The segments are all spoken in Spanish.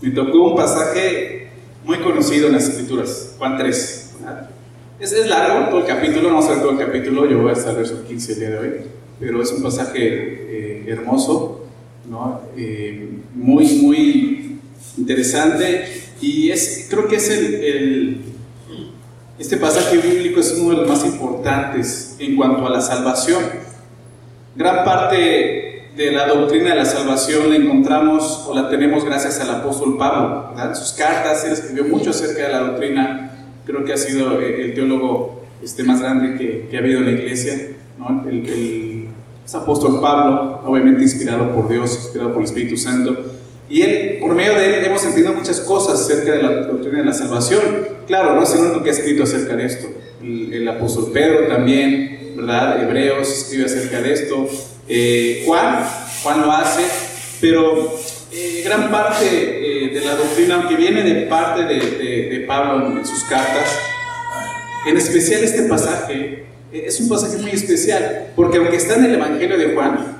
me tocó un pasaje muy conocido en las Escrituras, Juan 3. Es, largo todo el capítulo, no vamos a ver todo el capítulo, yo voy hasta el verso 15 el día de hoy, pero es un pasaje eh, hermoso, ¿no? Eh, muy, muy interesante y es, creo que es el, el, este pasaje bíblico es uno de los más importantes en cuanto a la salvación. Gran parte de la doctrina de la salvación la encontramos o la tenemos gracias al apóstol Pablo. En sus cartas, él escribió mucho acerca de la doctrina. Creo que ha sido eh, el teólogo este, más grande que, ha habido en la iglesia. El, apóstol Pablo, obviamente inspirado por Dios, inspirado por el Espíritu Santo. Y él, por medio de él, hemos entendido muchas cosas acerca de la doctrina de la salvación. Claro, no es el único que ha escrito acerca de esto. El, el apóstol Pedro también, ¿verdad? Hebreos escribe acerca de esto. Eh, Juan, Juan lo hace, pero eh, gran parte eh, de la doctrina, aunque viene de parte de, de, de, Pablo en sus cartas, en especial este pasaje, eh, es un pasaje muy especial, porque aunque está en el Evangelio de Juan,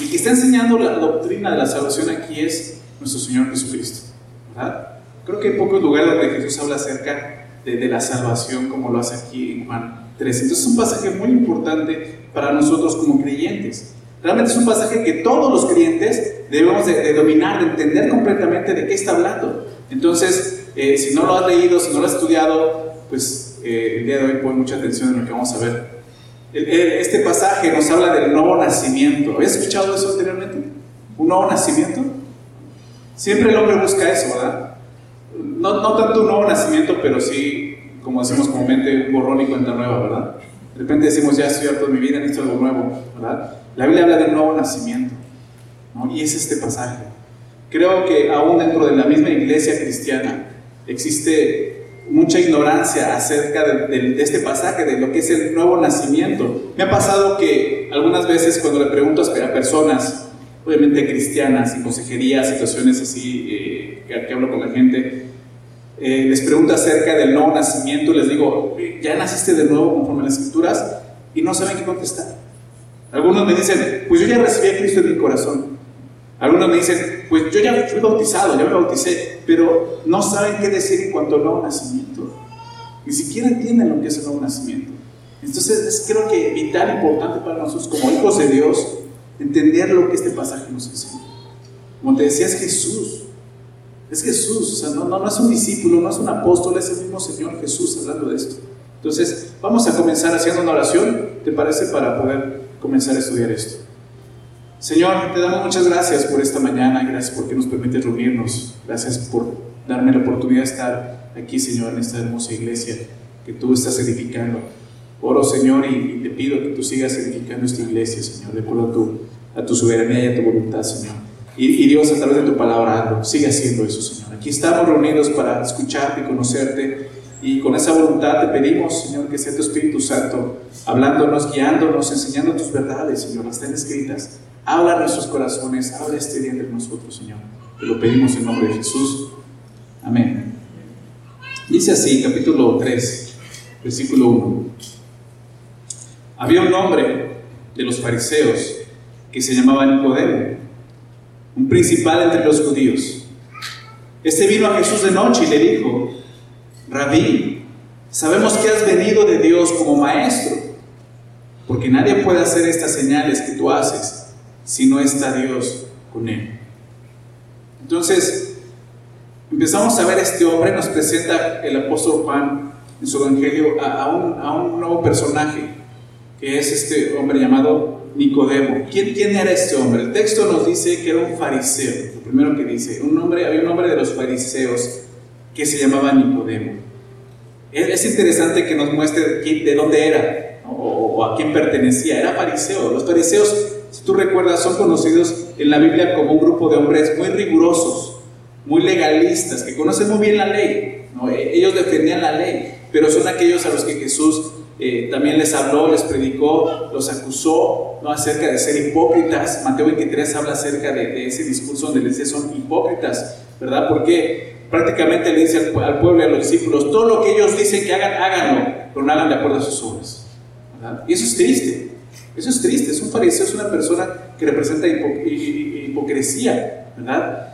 el que está enseñando la doctrina de la salvación aquí es nuestro Señor Jesucristo. ¿verdad? Creo que hay pocos lugares donde Jesús habla acerca de, de la salvación como lo hace aquí en Juan 3. Entonces es un pasaje muy importante para nosotros como creyentes. Realmente es un pasaje que todos los creyentes debemos de, de dominar, de entender completamente de qué está hablando. Entonces, eh, si no lo has leído, si no lo has estudiado, pues eh, el día de hoy pon mucha atención en lo que vamos a ver. El, el, este pasaje nos habla del nuevo nacimiento. ¿Habías escuchado eso anteriormente? ¿Un nuevo nacimiento? Siempre el hombre busca eso, ¿verdad? No, no tanto un nuevo nacimiento, pero sí, como decimos comúnmente, un borrón y cuenta nueva, ¿verdad? De repente decimos, ya estoy harto de mi vida, necesito algo nuevo, ¿verdad? La Biblia habla del nuevo nacimiento, ¿no? Y es este pasaje. Creo que aún dentro de la misma iglesia cristiana existe mucha ignorancia acerca de, de, de, este pasaje, de lo que es el nuevo nacimiento. Me ha pasado que algunas veces cuando le pregunto a personas, obviamente cristianas, en consejería, situaciones así, eh, que, que, hablo con la gente, eh, les pregunto acerca del nuevo nacimiento, les digo, ¿ya naciste de nuevo conforme a las escrituras? Y no saben qué contestar. Algunos me dicen, pues yo ya recibí a Cristo en mi corazón. Algunos me dicen, pues yo ya fui bautizado, ya me bauticé, pero no saben qué decir en cuanto al nuevo nacimiento. Ni siquiera entienden lo que es el nuevo nacimiento. Entonces es creo que vital, importante para nosotros como hijos de Dios, entender lo que este pasaje nos enseña. Como te decía, es Jesús. Es Jesús, o sea, no, no, no es un discípulo, no es un apóstol, es el mismo Señor Jesús hablando de esto. Entonces, vamos a comenzar haciendo una oración, ¿te parece? Para poder comenzar a estudiar esto. Señor, te damos muchas gracias por esta mañana, gracias porque nos permites reunirnos, gracias por darme la oportunidad de estar aquí, Señor, en esta hermosa iglesia que tú estás edificando. Oro, Señor, y, te pido que tú sigas edificando esta iglesia, Señor, de acuerdo a tu, a tu soberanía y a tu voluntad, Señor. Y, y, Dios, a través de tu palabra, hazlo, sigue haciendo eso, Señor. Aquí estamos reunidos para escucharte y conocerte. Y con esa voluntad te pedimos, Señor, que sea tu Espíritu Santo hablándonos, guiándonos, enseñando tus verdades, Señor, las están escritas. Habla en nuestros corazones, habla este día entre nosotros, Señor. Te lo pedimos en nombre de Jesús. Amén. Dice así, capítulo 3, versículo 1. Había un hombre de los fariseos que se llamaba Nicodemo, un principal entre los judíos. Este vino a Jesús de noche y le dijo, Rabí, sabemos que has venido de Dios como maestro, porque nadie puede hacer estas señales que tú haces si no está Dios con él. Entonces, empezamos a ver a este hombre, nos presenta el apóstol Juan en su evangelio a, un, a un, nuevo personaje, que es este hombre llamado Nicodemo. ¿Quién, ¿Quién, era este hombre? El texto nos dice que era un fariseo, lo primero que dice, un hombre, había un hombre de los fariseos que se llamaba Nicodemo. Es interesante que nos muestre de dónde era o, a quién pertenecía. Era fariseo. Los fariseos si tú recuerdas, son conocidos en la Biblia como un grupo de hombres muy rigurosos, muy legalistas, que conocen muy bien la ley. ¿no? Ellos defendían la ley, pero son aquellos a los que Jesús eh, también les habló, les predicó, los acusó ¿no? acerca de ser hipócritas. Mateo 23 habla acerca de, ese discurso donde les dice son hipócritas, ¿verdad? Porque prácticamente le dice al, pueblo y a los discípulos, todo lo que ellos dicen que hagan, háganlo, pero no hagan de acuerdo a sus obras. Y eso es triste. Eso es triste, es un fariseo, es una persona que representa hipo hipocresía, ¿verdad?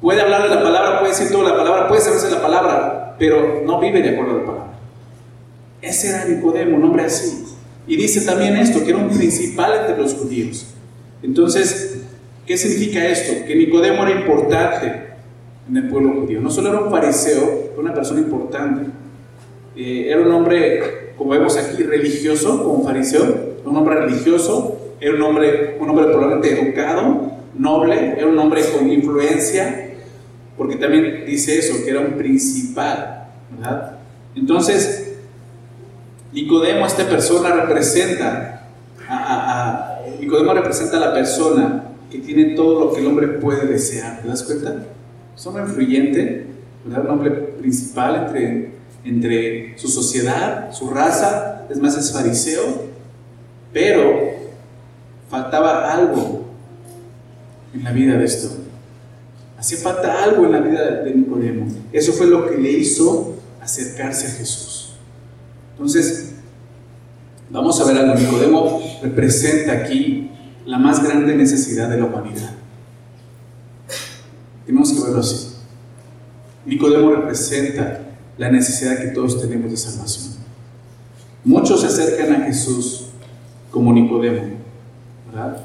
Puede hablar de la palabra, puede decir toda la palabra, puede saberse la palabra, pero no vive de acuerdo a la palabra. Ese era Nicodemo, un hombre así. Y dice también esto, que era un principal entre los judíos. Entonces, ¿qué significa esto? Que Nicodemo era importante en el pueblo judío. No solo era un fariseo, era una persona importante. Eh, era un hombre, como vemos aquí, religioso, como fariseo, un hombre religioso, era un hombre, un hombre probablemente educado, noble, era un hombre con influencia, porque también dice eso, que era un principal, ¿verdad? Entonces, Nicodemo, esta persona representa a, Nicodemo representa a la persona que tiene todo lo que el hombre puede desear, ¿te das cuenta? Es un influyente, ¿verdad? un hombre principal entre, entre su sociedad, su raza, es más, es fariseo, pero faltaba algo en la vida de esto. Hacía falta algo en la vida de Nicodemo. Eso fue lo que le hizo acercarse a Jesús. Entonces, vamos a ver algo. Nicodemo representa aquí la más grande necesidad de la humanidad. Tenemos que verlo así. Nicodemo representa la necesidad que todos tenemos de salvación. Muchos se acercan a Jesús como Nicodemo, ¿verdad?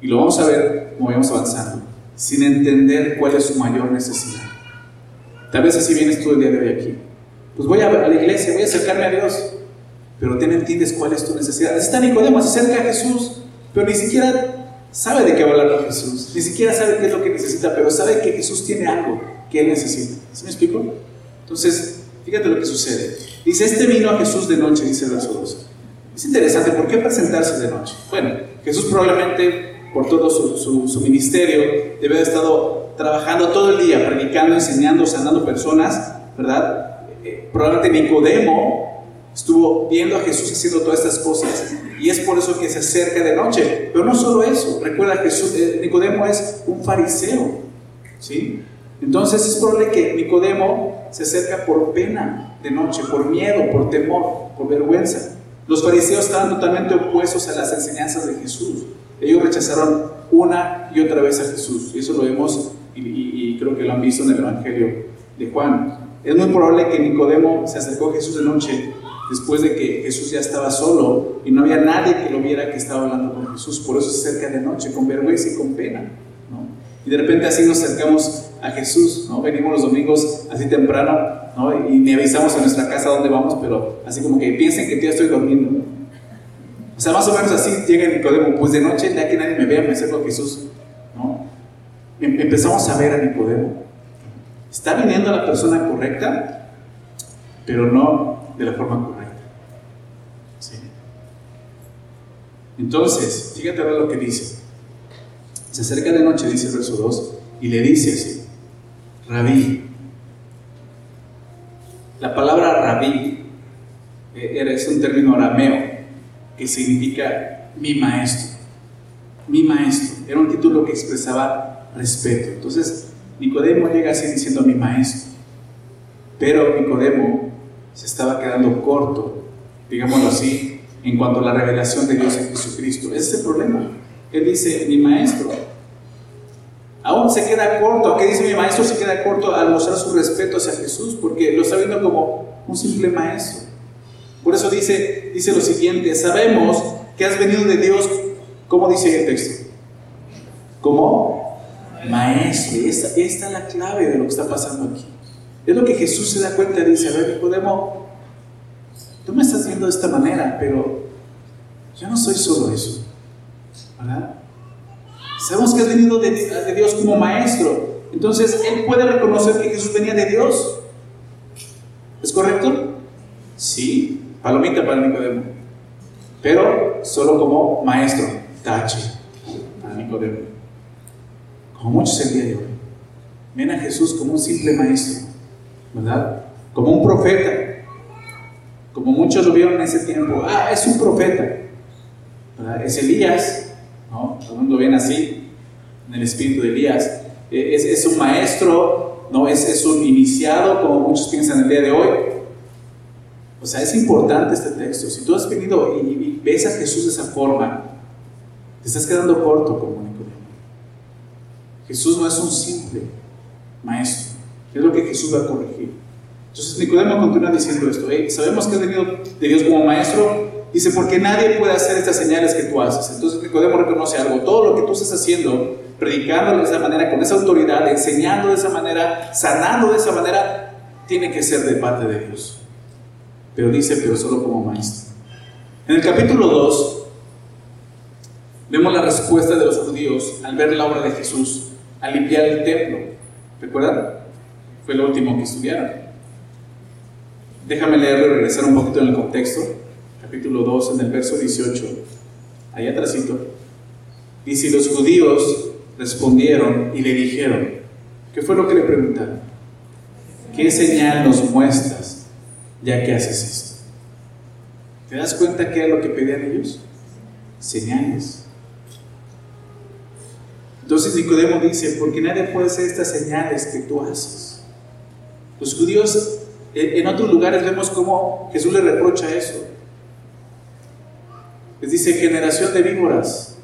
Y lo vamos a ver como vamos avanzando sin entender cuál es su mayor necesidad. Tal vez así vienes tú el día de hoy aquí. Pues voy a, la iglesia, voy a acercarme a Dios, pero tú no entiendes cuál es tu necesidad. Está Nicodemo, se acerca a Jesús, pero ni siquiera sabe de qué va a Jesús, ni siquiera sabe qué es lo que necesita, pero sabe que Jesús tiene algo que él necesita. ¿Sí me explico? Entonces, fíjate lo que sucede. Dice, este vino a Jesús de noche, dice el verso 2. Es interesante, ¿por qué presentarse de noche? Bueno, Jesús probablemente por todo su, ministerio, debe haber estado trabajando todo el día, predicando, enseñando, sanando personas, ¿verdad? Eh, probablemente Nicodemo estuvo viendo a Jesús haciendo todas estas cosas y es por eso que se acerca de noche. Pero no solo eso, recuerda Jesús, eh, Nicodemo es un fariseo, ¿sí? Entonces es probable que Nicodemo se acerca por pena de noche, por miedo, por temor, por vergüenza. Los fariseos estaban totalmente opuestos a las enseñanzas de Jesús. Ellos rechazaron una y otra vez a Jesús. Y eso lo vemos y, creo que lo han visto en el Evangelio de Juan. Es muy probable que Nicodemo se acercó a Jesús de noche después de que Jesús ya estaba solo y no había nadie que lo viera que estaba hablando con Jesús. Por eso se acerca de noche, con vergüenza y con pena. Y de repente así nos acercamos a Jesús, ¿no? Venimos los domingos así temprano, ¿no? Y ni avisamos a nuestra casa dónde vamos, pero así como que piensen que ya estoy durmiendo. O sea, más o menos así llega Nicodemo, pues de noche, ya que nadie me vea, me acerco a Jesús. ¿no? Em, empezamos a ver a Nicodemo. Está viniendo la persona correcta, pero no de la forma correcta. ¿Sí? Entonces, fíjate a ver lo que dice. Se acerca de noche, dice el verso 2, y le dice así, rabí. La palabra rabí eh, es un término arameo que significa mi maestro. Mi maestro. Era un título que expresaba respeto. Entonces, Nicodemo llega así diciendo mi maestro. Pero Nicodemo se estaba quedando corto, digámoslo así, en cuanto a la revelación de Dios en Jesucristo. Ese es el problema. Él dice, mi maestro. Aún se queda corto. ¿Qué dice mi maestro? Se queda corto al mostrar su respeto hacia Jesús, porque lo está viendo como un simple maestro. Por eso dice, dice lo siguiente, sabemos que has venido de Dios, ¿cómo dice el texto? Como maestro. Esta, es la clave de lo que está pasando aquí. Es lo que Jesús se da cuenta, dice, a ver, podemos, tú me estás viendo de esta manera, pero yo no soy solo eso. ¿Verdad? Sabemos que has venido de, Dios como maestro. Entonces, Él puede reconocer que Jesús venía de Dios. ¿Es correcto? Sí palomita para Nicodemo, pero solo como maestro, tache para Nicodemo. Como muchos el día de hoy, ven a Jesús como un simple maestro, ¿verdad? Como un profeta, como muchos lo vieron en ese tiempo, ah, es un profeta, ¿verdad? Es Elías, ¿no? Todo el mundo ven así, en el espíritu de Elías, e, es, un maestro, ¿no? Es, es un iniciado, como muchos piensan el día de hoy, o sea, es importante este texto. Si tú has venido y, ves a Jesús de esa forma, te estás quedando corto como Nicodemo. Jesús no es un simple, maestro. Es lo que Jesús va a corregir. Entonces Nicodemo continúa diciendo esto. sabemos que venido de Dios como maestro. Dice, porque nadie puede hacer estas señales que tú haces. Entonces Nicodemo reconoce algo. Todo lo que tú estás haciendo, predicando de esa manera, con esa autoridad, enseñando de esa manera, sanando de esa manera, tiene que ser de parte de Dios. Pero dice, pero solo como maestro. En el capítulo 2, vemos la respuesta de los judíos al ver la obra de Jesús, al limpiar el templo. ¿Recuerdan? Fue lo último que estudiaron. Déjame leerlo y regresar un poquito en el contexto. Capítulo 2, en el verso 18. Ahí atrásito. Y si los judíos respondieron y le dijeron, ¿qué fue lo que le preguntaron? ¿Qué señal nos muestras ya que haces esto? ¿Te das cuenta qué era lo que pedían ellos? Señales. Entonces Nicodemo dice, porque nadie puede hacer estas señales que tú haces. Los judíos, en otros lugares vemos cómo Jesús le reprocha eso. Les dice, generación de víboras,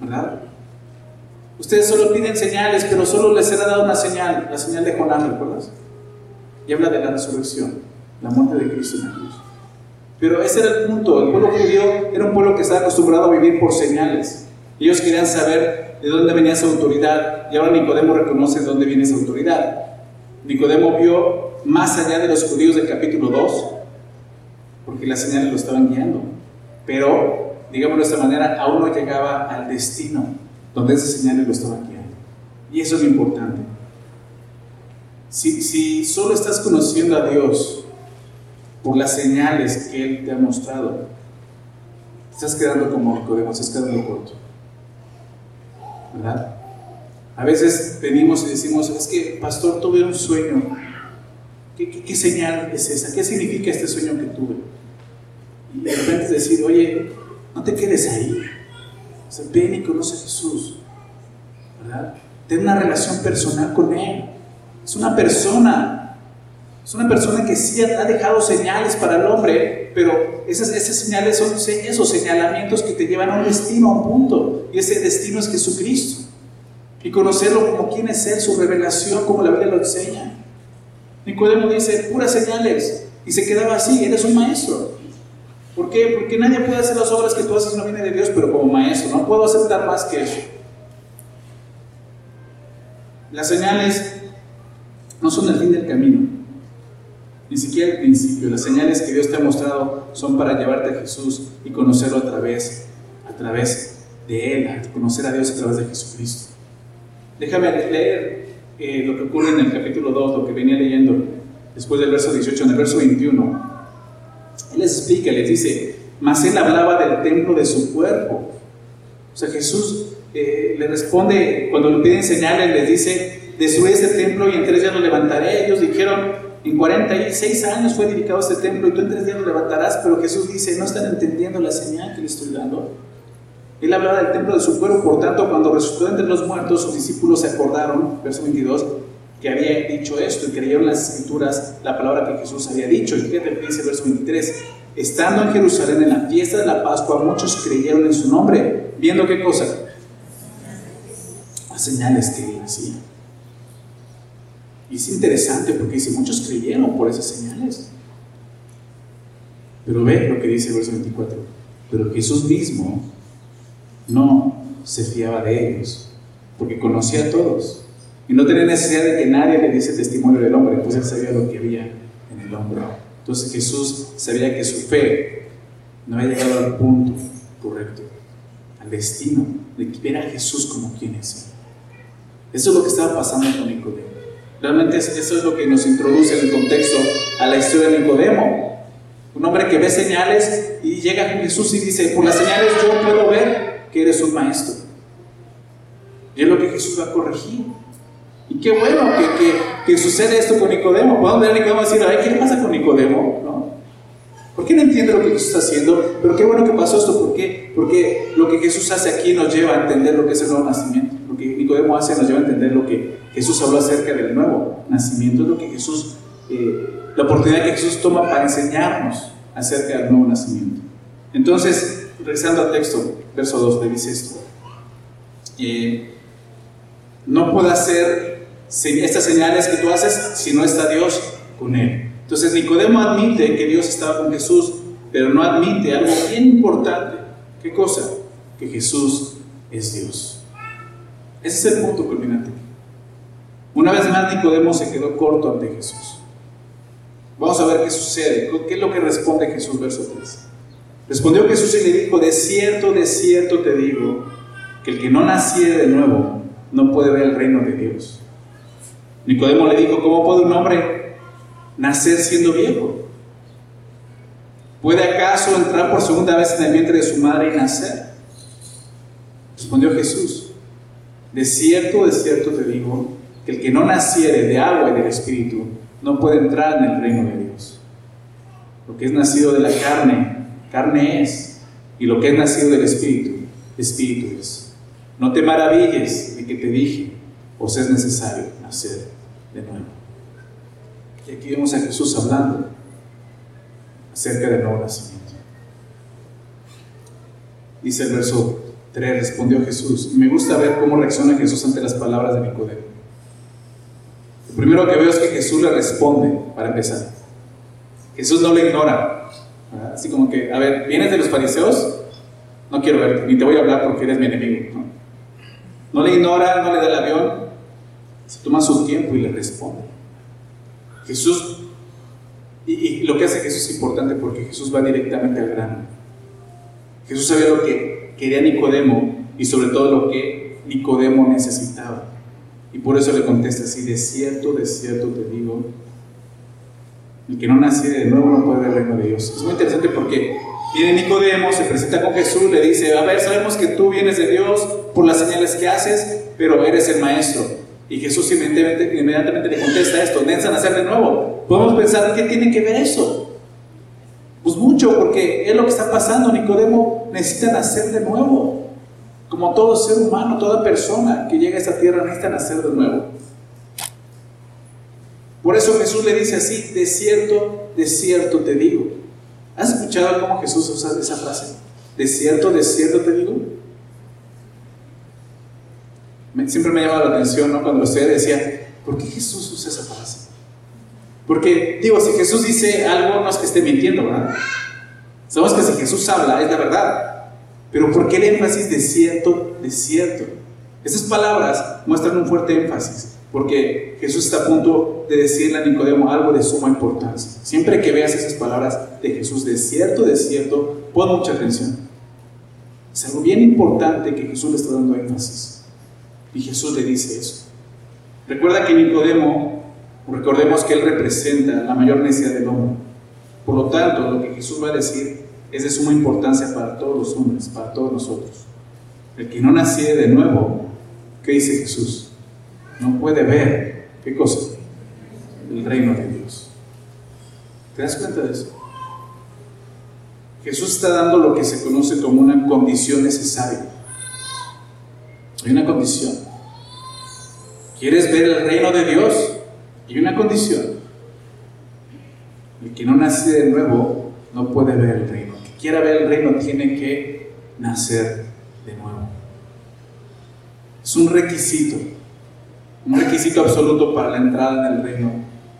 ¿verdad? Ustedes solo piden señales, pero solo les será dado una señal, la señal de Jonás, ¿recuerdas? Y habla de la resurrección, la muerte de Cristo en la cruz. Pero ese era el punto, el pueblo judío era un pueblo que estaba acostumbrado a vivir por señales. Ellos querían saber de dónde venía esa autoridad y ahora Nicodemo reconoce de dónde viene esa autoridad. Nicodemo vio más allá de los judíos del capítulo 2, porque las señales lo estaban guiando. Pero, digámoslo de esta manera, aún no llegaba al destino donde esas señales lo estaban guiando. Y eso es lo importante. Si, si solo estás conociendo a Dios por las señales que Él te ha mostrado, estás quedando como Nicodemo, estás quedando corto. A veces venimos y decimos, es que, pastor, tuve un sueño. ¿Qué, señal es esa? ¿Qué significa este sueño que tuve? Y de repente decir, oye, no te quedes ahí. O ven y conoce a Jesús. Ten una relación personal con Él. Es una persona. Es una persona que sí ha dejado señales para el hombre, pero esas, señales son esos señalamientos que te llevan a un destino, a un punto. Y ese destino es Jesucristo. Y conocerlo como quién es Él, su revelación, como la Biblia lo enseña. Nicodemo dice, puras señales. Y se quedaba así, eres un maestro. ¿Por qué? Porque nadie puede hacer las obras que tú haces, no viene de Dios, pero como maestro, no puedo aceptar más que eso. Las señales no son el fin del camino. Ni siquiera el principio. Las señales que Dios te ha mostrado son para llevarte a Jesús y conocerlo a través, a través de Él, conocer a Dios a través de Jesucristo. Déjame leer eh, lo que ocurre en el capítulo 2, lo que venía leyendo después del verso 18, en el verso 21. Él les explica, les dice, mas Él hablaba del templo de su cuerpo. O sea, Jesús eh, le responde, cuando le piden señales, les dice, destruye este templo y en tres días lo levantaré. Ellos dijeron, en 46 años fue dedicado este templo y tú en tres días lo levantarás, pero Jesús dice, no están entendiendo la señal que le estoy dando. Él hablaba del templo de su cuerpo, por tanto, cuando resucitó entre los muertos, sus discípulos se acordaron, verso 22, que había dicho esto y creyeron las escrituras la palabra que Jesús había dicho. Y fíjate que dice verso 23. Estando en Jerusalén en la fiesta de la Pascua, muchos creyeron en su nombre, viendo qué cosa? Las señales que él hacía. Y es interesante porque dice, muchos creyeron por esas señales. Pero ve lo que dice el verso 24. Pero Jesús mismo no se fiaba de ellos, porque conocía a todos. Y no tenía necesidad de que nadie le diese testimonio del hombre, pues él sabía lo que había en el hombre. Entonces Jesús sabía que su fe no había llegado al punto correcto, al destino de ver a Jesús como quien es. Eso es lo que estaba pasando con Nicodemo. Realmente eso es lo que nos introduce en el contexto a la historia de Nicodemo. Un hombre que ve señales y llega a Jesús y dice, por las señales yo puedo ver que eres un maestro. Y es lo que Jesús va a corregir. Y qué bueno que, que, sucede esto con Nicodemo. Podemos ver a Nicodemo decir, ay, ¿qué pasa con Nicodemo? ¿No? ¿Por qué no entiende lo que Jesús está haciendo? Pero qué bueno que pasó esto. ¿Por qué? Porque lo que Jesús hace aquí nos lleva a entender lo que es el nuevo nacimiento. Lo que Nicodemo hace nos lleva a entender lo que Jesús habló acerca del nuevo nacimiento, es lo que Jesús, eh, la oportunidad que Jesús toma para enseñarnos acerca del nuevo nacimiento. Entonces, regresando al texto, verso 2, le dice esto. Eh, no puede hacer estas señales que tú haces si no está Dios con él. Entonces Nicodemo admite que Dios estaba con Jesús, pero no admite algo bien importante. ¿Qué cosa? Que Jesús es Dios. Ese es el punto culminante. Una vez más Nicodemo se quedó corto ante Jesús. Vamos a ver qué sucede. ¿Qué es lo que responde Jesús, verso 3? Respondió Jesús y le dijo, de cierto, de cierto te digo, que el que no naciere de nuevo no puede ver el reino de Dios. Nicodemo le dijo, ¿cómo puede un hombre nacer siendo viejo? ¿Puede acaso entrar por segunda vez en el vientre de su madre y nacer? Respondió Jesús, de cierto, de cierto te digo, que el que no naciere de agua y del Espíritu no puede entrar en el reino de Dios. Lo que es nacido de la carne, carne es, y lo que es nacido del Espíritu, Espíritu es. No te maravilles de que te dije, os es necesario nacer de nuevo. Y aquí vemos a Jesús hablando acerca del nuevo nacimiento. Dice el verso 3, respondió Jesús. Y me gusta ver cómo reacciona Jesús ante las palabras de Nicodemo. Primero que veo es que Jesús le responde, para empezar. Jesús no le ignora. Así como que, a ver, ¿vienes de los fariseos? No quiero verte, ni te voy a hablar porque eres mi enemigo. No, no le ignora, no le da el avión, se toma su tiempo y le responde. Jesús, y, lo que hace Jesús es importante porque Jesús va directamente al grano. Jesús sabía lo que quería Nicodemo y sobre todo lo que Nicodemo necesitaba. Y por eso le contesta así, de cierto, de cierto te digo, el que no nace de nuevo no puede ver el reino de Dios. Es muy interesante porque viene Nicodemo, se presenta con Jesús, le dice, a ver, sabemos que tú vienes de Dios por las señales que haces, pero eres el maestro. Y Jesús inmediatamente, inmediatamente le contesta esto, necesitan nacer de nuevo. Podemos pensar, ¿qué tiene que ver eso? Pues mucho, porque es lo que está pasando. Nicodemo necesita nacer de nuevo. Como todo ser humano, toda persona que llega a esta tierra necesita nacer de nuevo. Por eso Jesús le dice así, de cierto, de cierto te digo. ¿Has escuchado cómo Jesús usa esa frase? De cierto, de cierto te digo siempre me llama la atención ¿no? cuando usted decía, ¿por qué Jesús usa esa frase? Porque, digo, si Jesús dice algo, no es que esté mintiendo, ¿verdad? Sabemos que si Jesús habla, es la verdad. Pero ¿por qué el énfasis de cierto, de cierto? Esas palabras muestran un fuerte énfasis, porque Jesús está a punto de decirle a Nicodemo algo de suma importancia. Siempre que veas esas palabras de Jesús, de cierto, de cierto, pon mucha atención. Es algo bien importante que Jesús le está dando énfasis. Y Jesús le dice eso. Recuerda que Nicodemo, recordemos que él representa la mayor necesidad del hombre. Por lo tanto, lo que Jesús va a decir es de suma importancia para todos los hombres, para todos nosotros. El que no naciere de nuevo, ¿qué dice Jesús? No puede ver, ¿qué cosa? El reino de Dios. ¿Te das cuenta de eso? Jesús está dando lo que se conoce como una condición necesaria. Hay una condición. ¿Quieres ver el reino de Dios? Hay una condición. El que no nace de nuevo no puede ver el reino. Quiera ver el reino tiene que nacer de nuevo. Es un requisito, un requisito absoluto para la entrada en el reino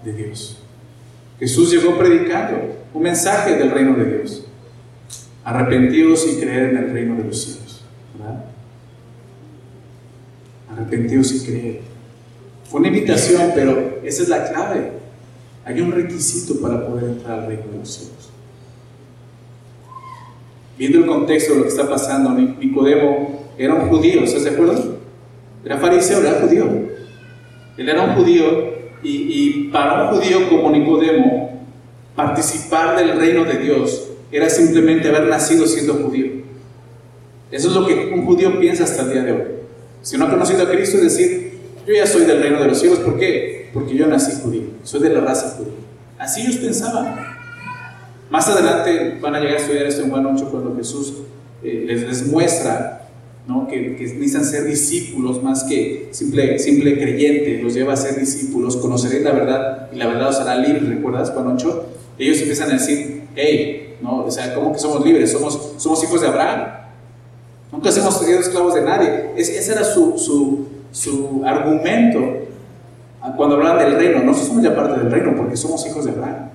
de Dios. Jesús llegó predicando un mensaje del reino de Dios. Arrepentidos y creer en el reino de los cielos. ¿verdad? arrepentidos y creer. Fue una invitación, pero esa es la clave. Hay un requisito para poder entrar al reino de los cielos. Viendo el contexto de lo que está pasando, Nicodemo era un judío, ¿estás de acuerdo? Era fariseo, era judío. Él era un judío y, para un judío como Nicodemo, participar del reino de Dios era simplemente haber nacido siendo judío. Eso es lo que un judío piensa hasta el día de hoy. Si no ha conocido a Cristo, es decir, yo ya soy del reino de los cielos. ¿Por qué? Porque yo nací judío, soy de la raza judía. Así ellos pensaban. Más adelante van a llegar a estudiar esto en Juan 8 cuando Jesús eh, les, muestra ¿no? que, que, necesitan ser discípulos más que simple, simple creyente, los lleva a ser discípulos, conoceréis la verdad y la verdad os hará libres, ¿recuerdas Juan 8? Ellos empiezan a decir, hey, ¿no? o sea, ¿cómo que somos libres? Somos, somos hijos de Abraham. Nunca hemos sido esclavos de nadie. ese era su, su, su argumento Cuando hablan del reino, nosotros somos ya parte del reino porque somos hijos de Abraham.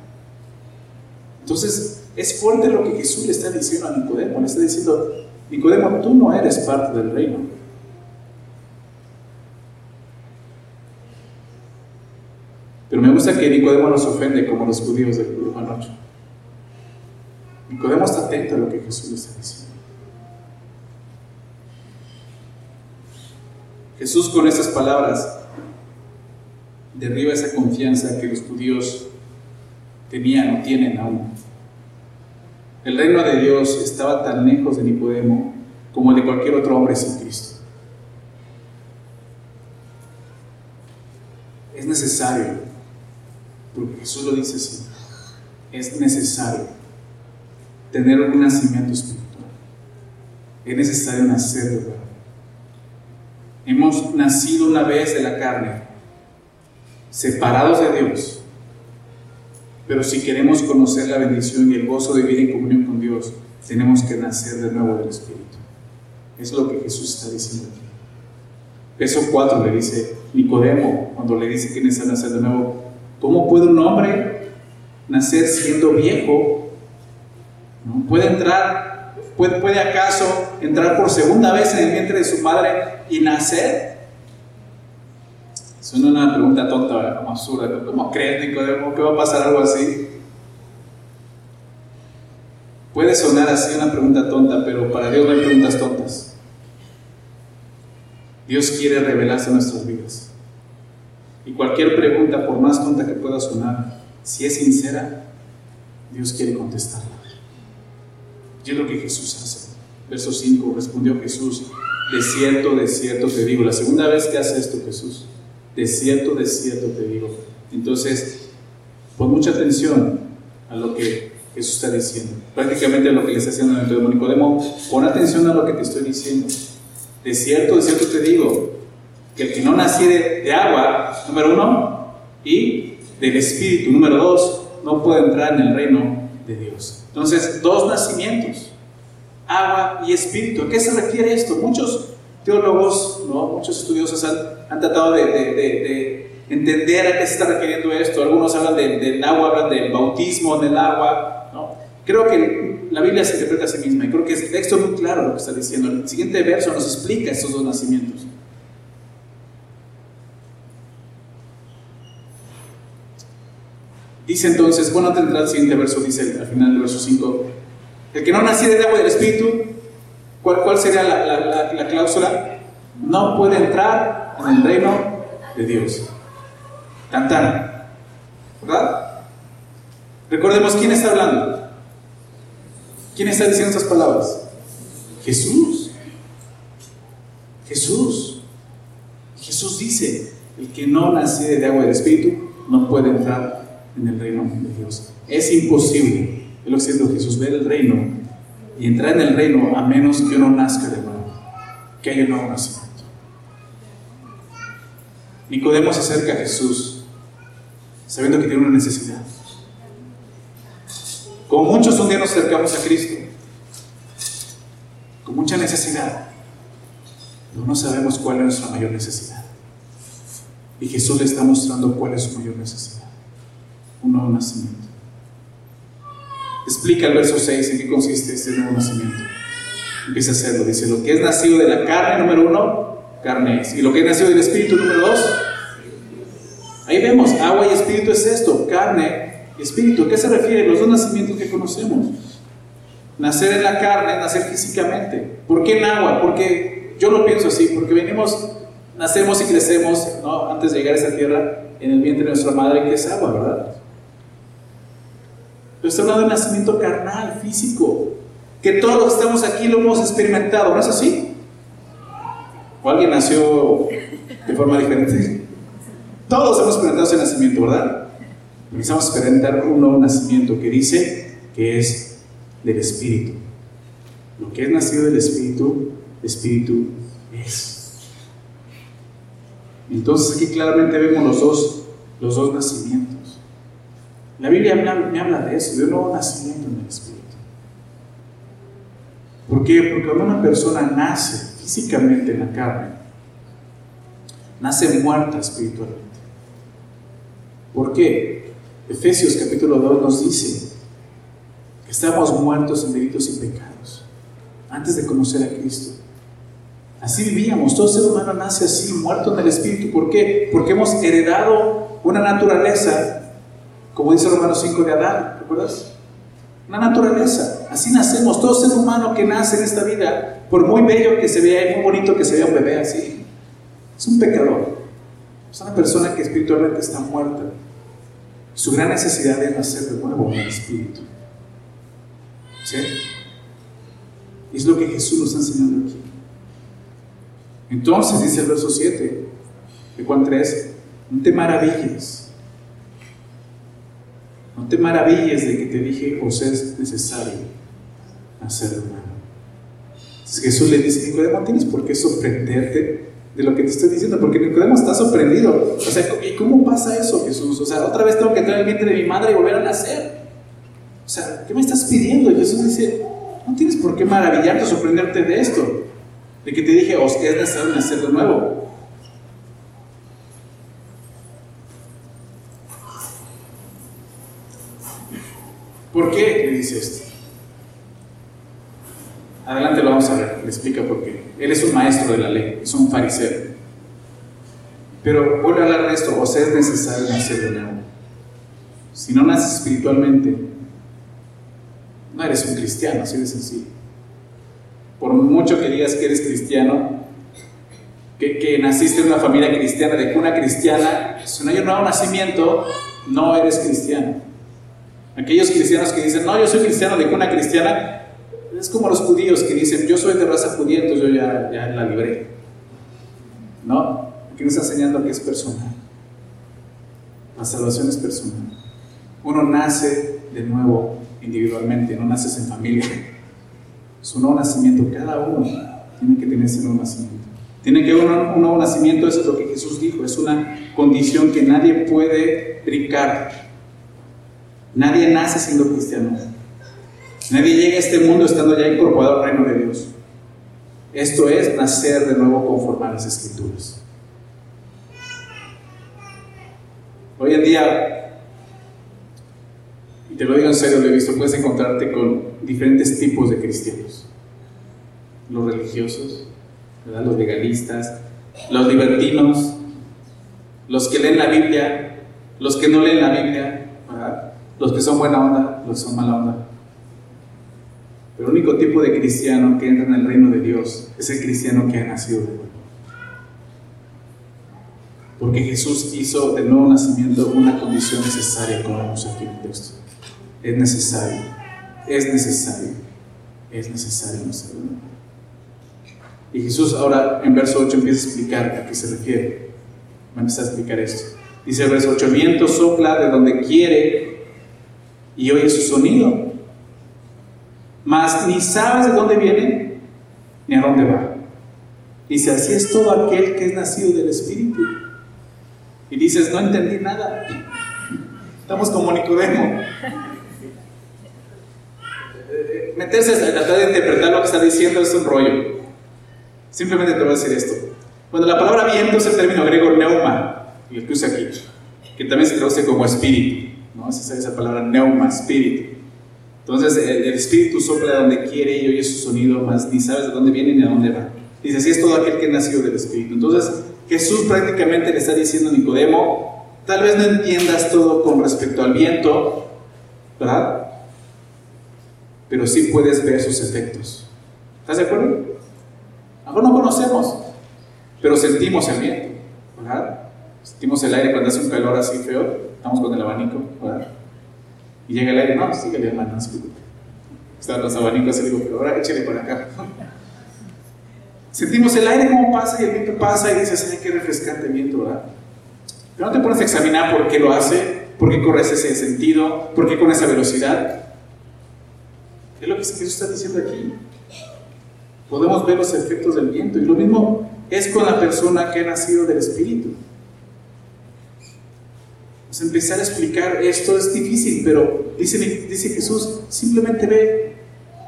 Entonces, es fuerte lo que Jesús le está diciendo a Nicodemo. Le está diciendo, Nicodemo, tú no eres parte del reino. Pero me gusta que Nicodemo nos ofende como los judíos del Juan 8. Nicodemo está atento a lo que Jesús le está diciendo. Jesús con estas palabras derriba esa confianza que los judíos tenían o tienen aún. El reino de Dios estaba tan lejos de Nicodemo como el de cualquier otro hombre sin Cristo. Es necesario, porque Jesús lo dice así, es necesario tener un nacimiento espiritual. Es necesario nacer de nuevo. Hemos nacido una vez de la carne, separados de Dios. Pero si queremos conocer la bendición y el gozo de vivir en comunión con Dios, tenemos que nacer de nuevo del Espíritu. Es lo que Jesús está diciendo aquí. Verso 4 le dice Nicodemo, cuando le dice que necesita nacer de nuevo, ¿cómo puede un hombre nacer siendo viejo? ¿No? ¿Puede entrar ¿Puede, acaso entrar por segunda vez en el vientre de su madre y nacer? Suena una pregunta tonta, como absurda. ¿Cómo crees, Nicodemo, que va a pasar algo así? Puede sonar así una pregunta tonta, pero para Dios no hay preguntas tontas. Dios quiere revelarse en nuestras vidas. Y cualquier pregunta, por más tonta que pueda sonar, si es sincera, Dios quiere contestarla. Y es lo que Jesús hace. Verso 5, respondió Jesús, de cierto, de cierto te digo. La segunda vez que hace esto Jesús, de cierto, de cierto te digo. Entonces, pon mucha atención a lo que Jesús está diciendo. Prácticamente lo que le está haciendo a Nicodemo, pon atención a lo que te estoy diciendo. De cierto, de cierto te digo, que el que no naciere de agua, número uno, y del Espíritu, número dos, no puede entrar en el reino de Dios. Entonces, dos nacimientos, agua y espíritu. ¿A qué se refiere esto? Muchos teólogos, ¿no? muchos estudiosos han, tratado de, entender a qué se está refiriendo esto. Algunos hablan del agua, hablan del bautismo en el agua. ¿no? Creo que la Biblia se interpreta a sí misma y creo que el texto es muy claro lo que está diciendo. El siguiente verso nos explica estos dos nacimientos. Dice entonces, bueno, tendrá el siguiente verso, dice al final del verso 5, el que no naciera de agua del Espíritu, ¿cuál, sería la, cláusula? No puede entrar en el reino de Dios. Cantar. ¿Verdad? Recordemos quién está hablando. ¿Quién está diciendo estas palabras? Jesús. Jesús. Jesús dice, el que no naciera de agua del Espíritu no puede entrar en el reino de Dios. Es imposible, es lo que Jesús, ver el reino y entrar en el reino a menos que uno nazca de nuevo, que haya un nuevo nacimiento. Nicodemo se acerca a Jesús sabiendo que tiene una necesidad. Como muchos un día nos acercamos a Cristo, con mucha necesidad, pero no sabemos cuál es nuestra mayor necesidad. Y Jesús le está mostrando cuál es su mayor necesidad un nuevo nacimiento. Explica el verso 6 en qué consiste este nuevo nacimiento. Empieza a hacerlo. Dice, lo que es nacido de la carne, número uno, carne es. Y lo que es nacido del espíritu, número dos. Ahí vemos, agua y espíritu es esto, carne y espíritu. ¿A qué se refiere? Los dos nacimientos que conocemos. Nacer en la carne, nacer físicamente. ¿Por qué en agua? Porque yo lo pienso así, porque venimos, nacemos y crecemos, ¿no? Antes de llegar a esa tierra, en el vientre de nuestra madre, que es agua, ¿verdad? Está hablando de nacimiento carnal, físico, que todos los que estamos aquí lo hemos experimentado, ¿no es así? ¿O alguien nació de forma diferente? Todos hemos experimentado ese nacimiento, ¿verdad? Empezamos a experimentar un nuevo nacimiento que dice que es del Espíritu. Lo que es nacido del Espíritu, Espíritu es. Entonces aquí claramente vemos los dos, los dos nacimientos. La Biblia me habla de eso, de un nuevo nacimiento en el Espíritu. ¿Por qué? Porque cuando una persona nace físicamente en la carne, nace muerta espiritualmente. ¿Por qué? Efesios capítulo 2 nos dice que estamos muertos en delitos y pecados antes de conocer a Cristo. Así vivíamos, todo ser humano nace así, muerto en el espíritu. ¿Por qué? Porque hemos heredado una naturaleza, como dice Romanos 5 de Adán, ¿recuerdas? Una naturaleza, así nacemos. Todo ser humano que nace en esta vida, por muy bello que se vea y muy bonito que se vea un bebé así, es un pecador. Es una persona que espiritualmente está muerta. Su gran necesidad es nacer de nuevo en el espíritu. ¿Sí? es lo que Jesús nos está enseñando aquí. Entonces, dice el verso 7 de Juan 3, no te maravilles. No te maravilles de que te dije, José es necesario hacer hermano. Entonces Jesús le dice, Nicodemo, tienes por qué sorprenderte de lo que te estoy diciendo, porque Nicodemo está sorprendido. O sea, ¿y cómo pasa eso, Jesús? O sea, otra vez tengo que entrar en el vientre de mi madre y volver a nacer. O sea, ¿qué me estás pidiendo? Y Jesús dice, no tienes por qué maravillarte sorprenderte de esto de que te dije, os es necesario nacer de nuevo. ¿Por qué le dice esto? Adelante lo vamos a ver, le explica por qué. Él es un maestro de la ley, es un fariseo. Pero vuelve a hablar de esto, os es necesario nacer de nuevo. Si no naces espiritualmente, no eres un cristiano, así de sencillo por mucho que digas que eres cristiano, que, naciste en una familia cristiana, de cuna cristiana, si no hay un nuevo nacimiento, no eres cristiano. Aquellos cristianos que dicen, no, yo soy cristiano de cuna cristiana, es como los judíos que dicen, yo soy de raza judía, entonces yo ya, ya la libré. ¿No? Aquí nos está enseñando que es personal. La salvación es personal. Uno nace de nuevo individualmente, no naces en familia su nuevo nacimiento. Cada uno tiene que tener ese nuevo nacimiento. Tiene que haber un, nuevo nacimiento, eso es lo que Jesús dijo, es una condición que nadie puede brincar. Nadie nace siendo cristiano. Nadie llega a este mundo estando ya incorporado al reino de Dios. Esto es nacer de nuevo conforme a las escrituras. Hoy en día, y te lo digo en serio, lo he visto, puedes encontrarte con diferentes tipos de cristianos. Los religiosos, los legalistas, los libertinos, los que leen la Biblia, los que no leen la Biblia, los que son buena onda, los que son mala onda. Pero el único tipo de cristiano que entra en el reino de Dios es el cristiano que ha nacido de nuevo. Porque Jesús hizo del nuevo nacimiento una condición necesaria, como vemos aquí en el texto. Es necesario es necesario, es necesario Y Jesús ahora en verso 8 empieza a explicar a qué se refiere. Va a empezar a explicar esto. Dice el verso 8, el viento sopla de donde quiere y oye su sonido, mas ni sabes de dónde viene ni a dónde va. Dice, así es todo aquel que es nacido del Espíritu. Y dices, no entendí nada. Estamos como Nicodemo meterse a tratar de interpretar lo que está diciendo es un rollo. Simplemente te voy a decir esto. Cuando la palabra viento es el término griego neuma, y el que usa aquí, que también se traduce como espíritu, ¿no? Esa, esa palabra neuma, espíritu. Entonces el, espíritu sopla donde quiere y oye su sonido, más ni sabes de dónde viene ni a dónde va. Dice, así es todo aquel que ha nacido del espíritu. Entonces Jesús prácticamente le está diciendo a Nicodemo, tal vez no entiendas todo con respecto al viento, ¿verdad? pero sí puedes ver sus efectos. ¿Estás de acuerdo? Ahora no conocemos, pero sentimos el viento, ¿verdad? Sentimos el aire cuando hace un calor así feo, estamos con el abanico, ¿verdad? Y llega el aire, no, síguele hermano, no se Están los abanicos y digo, pero ahora échale para acá. Sentimos el aire como pasa y el viento pasa y dices, ay, qué refrescante viento, ¿verdad? Pero no te pones a examinar por qué lo hace, por qué corre ese sentido, por qué con esa velocidad. Es lo que Jesús está diciendo aquí. Podemos ver los efectos del viento. Y lo mismo es con la persona que ha nacido del Espíritu. Pues empezar a explicar esto es difícil, pero dice, dice Jesús, simplemente ve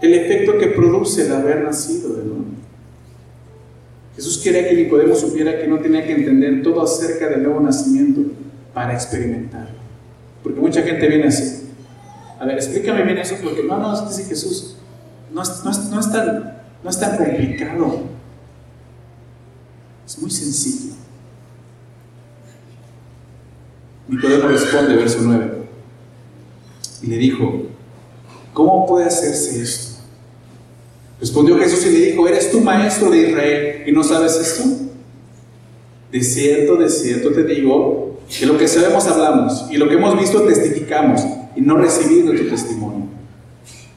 el efecto que produce el haber nacido de nuevo. Jesús quería que Nicodemo supiera que no tenía que entender todo acerca del nuevo nacimiento para experimentarlo. Porque mucha gente viene así. A ver, explícame bien eso, porque no, no, dice Jesús, no no no es tan, no es tan complicado. Es muy sencillo. Nicodemo responde, verso 9, y le dijo, ¿cómo puede hacerse esto? Respondió Jesús y le dijo, ¿eres tú maestro de Israel y no sabes esto? De cierto, de cierto te digo, que lo que sabemos hablamos y lo que hemos visto testificamos y no recibido tu testimonio.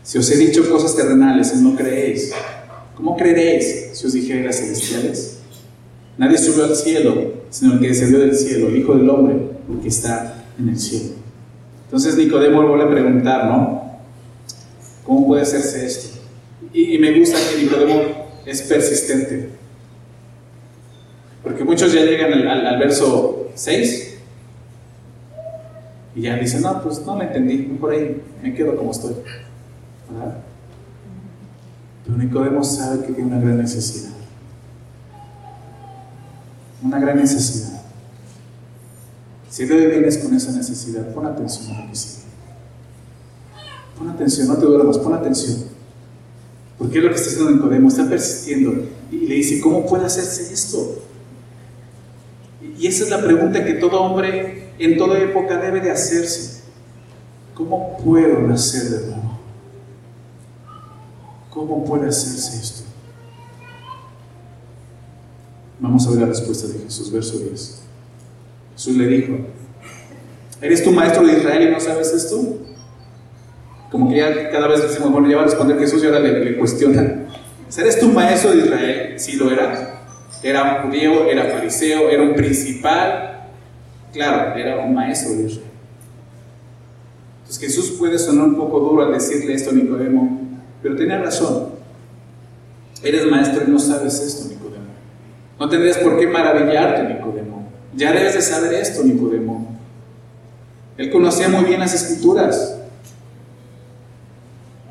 Si os he dicho cosas terrenales y no creéis, ¿cómo creeréis si os dijera las celestiales? Nadie subió al cielo, sino el que descendió del cielo, el Hijo del Hombre, que está en el cielo. Entonces Nicodemo vuelve a preguntar, ¿no? ¿Cómo puede hacerse esto? Y, me gusta que Nicodemo es persistente. Porque muchos ya llegan al, verso 6 y ya dicen, no, pues no lo entendí, por ahí me quedo como estoy. Pero Nicodemo sabe que tiene una gran necesidad. Una gran necesidad. Si de vienes con esa necesidad, pon atención a lo que sigue. Pon atención, no te duermas, pon atención. Porque es lo que está haciendo Nicodemo, está persistiendo. Y le dice, ¿cómo puede hacerse esto? Y esa es la pregunta que todo hombre en toda época debe de hacerse. ¿Cómo puedo nacer de nuevo? ¿Cómo puede hacerse esto? Vamos a ver la respuesta de Jesús, verso 10. Jesús le dijo, ¿eres tu maestro de Israel y no sabes esto? Como que ya cada vez decimos, bueno, ya va a responder Jesús y ahora le, le cuestiona. ¿Eres tu maestro de Israel? Sí lo era. Era un judío, era fariseo, era un principal. Claro, era un maestro de Israel. Entonces Jesús puede sonar un poco duro al decirle esto a Nicodemo, pero tenía razón. Eres maestro y no sabes esto, Nicodemo. No tendrías por qué maravillarte, Nicodemo. Ya debes de saber esto, Nicodemo. Él conocía muy bien las escrituras.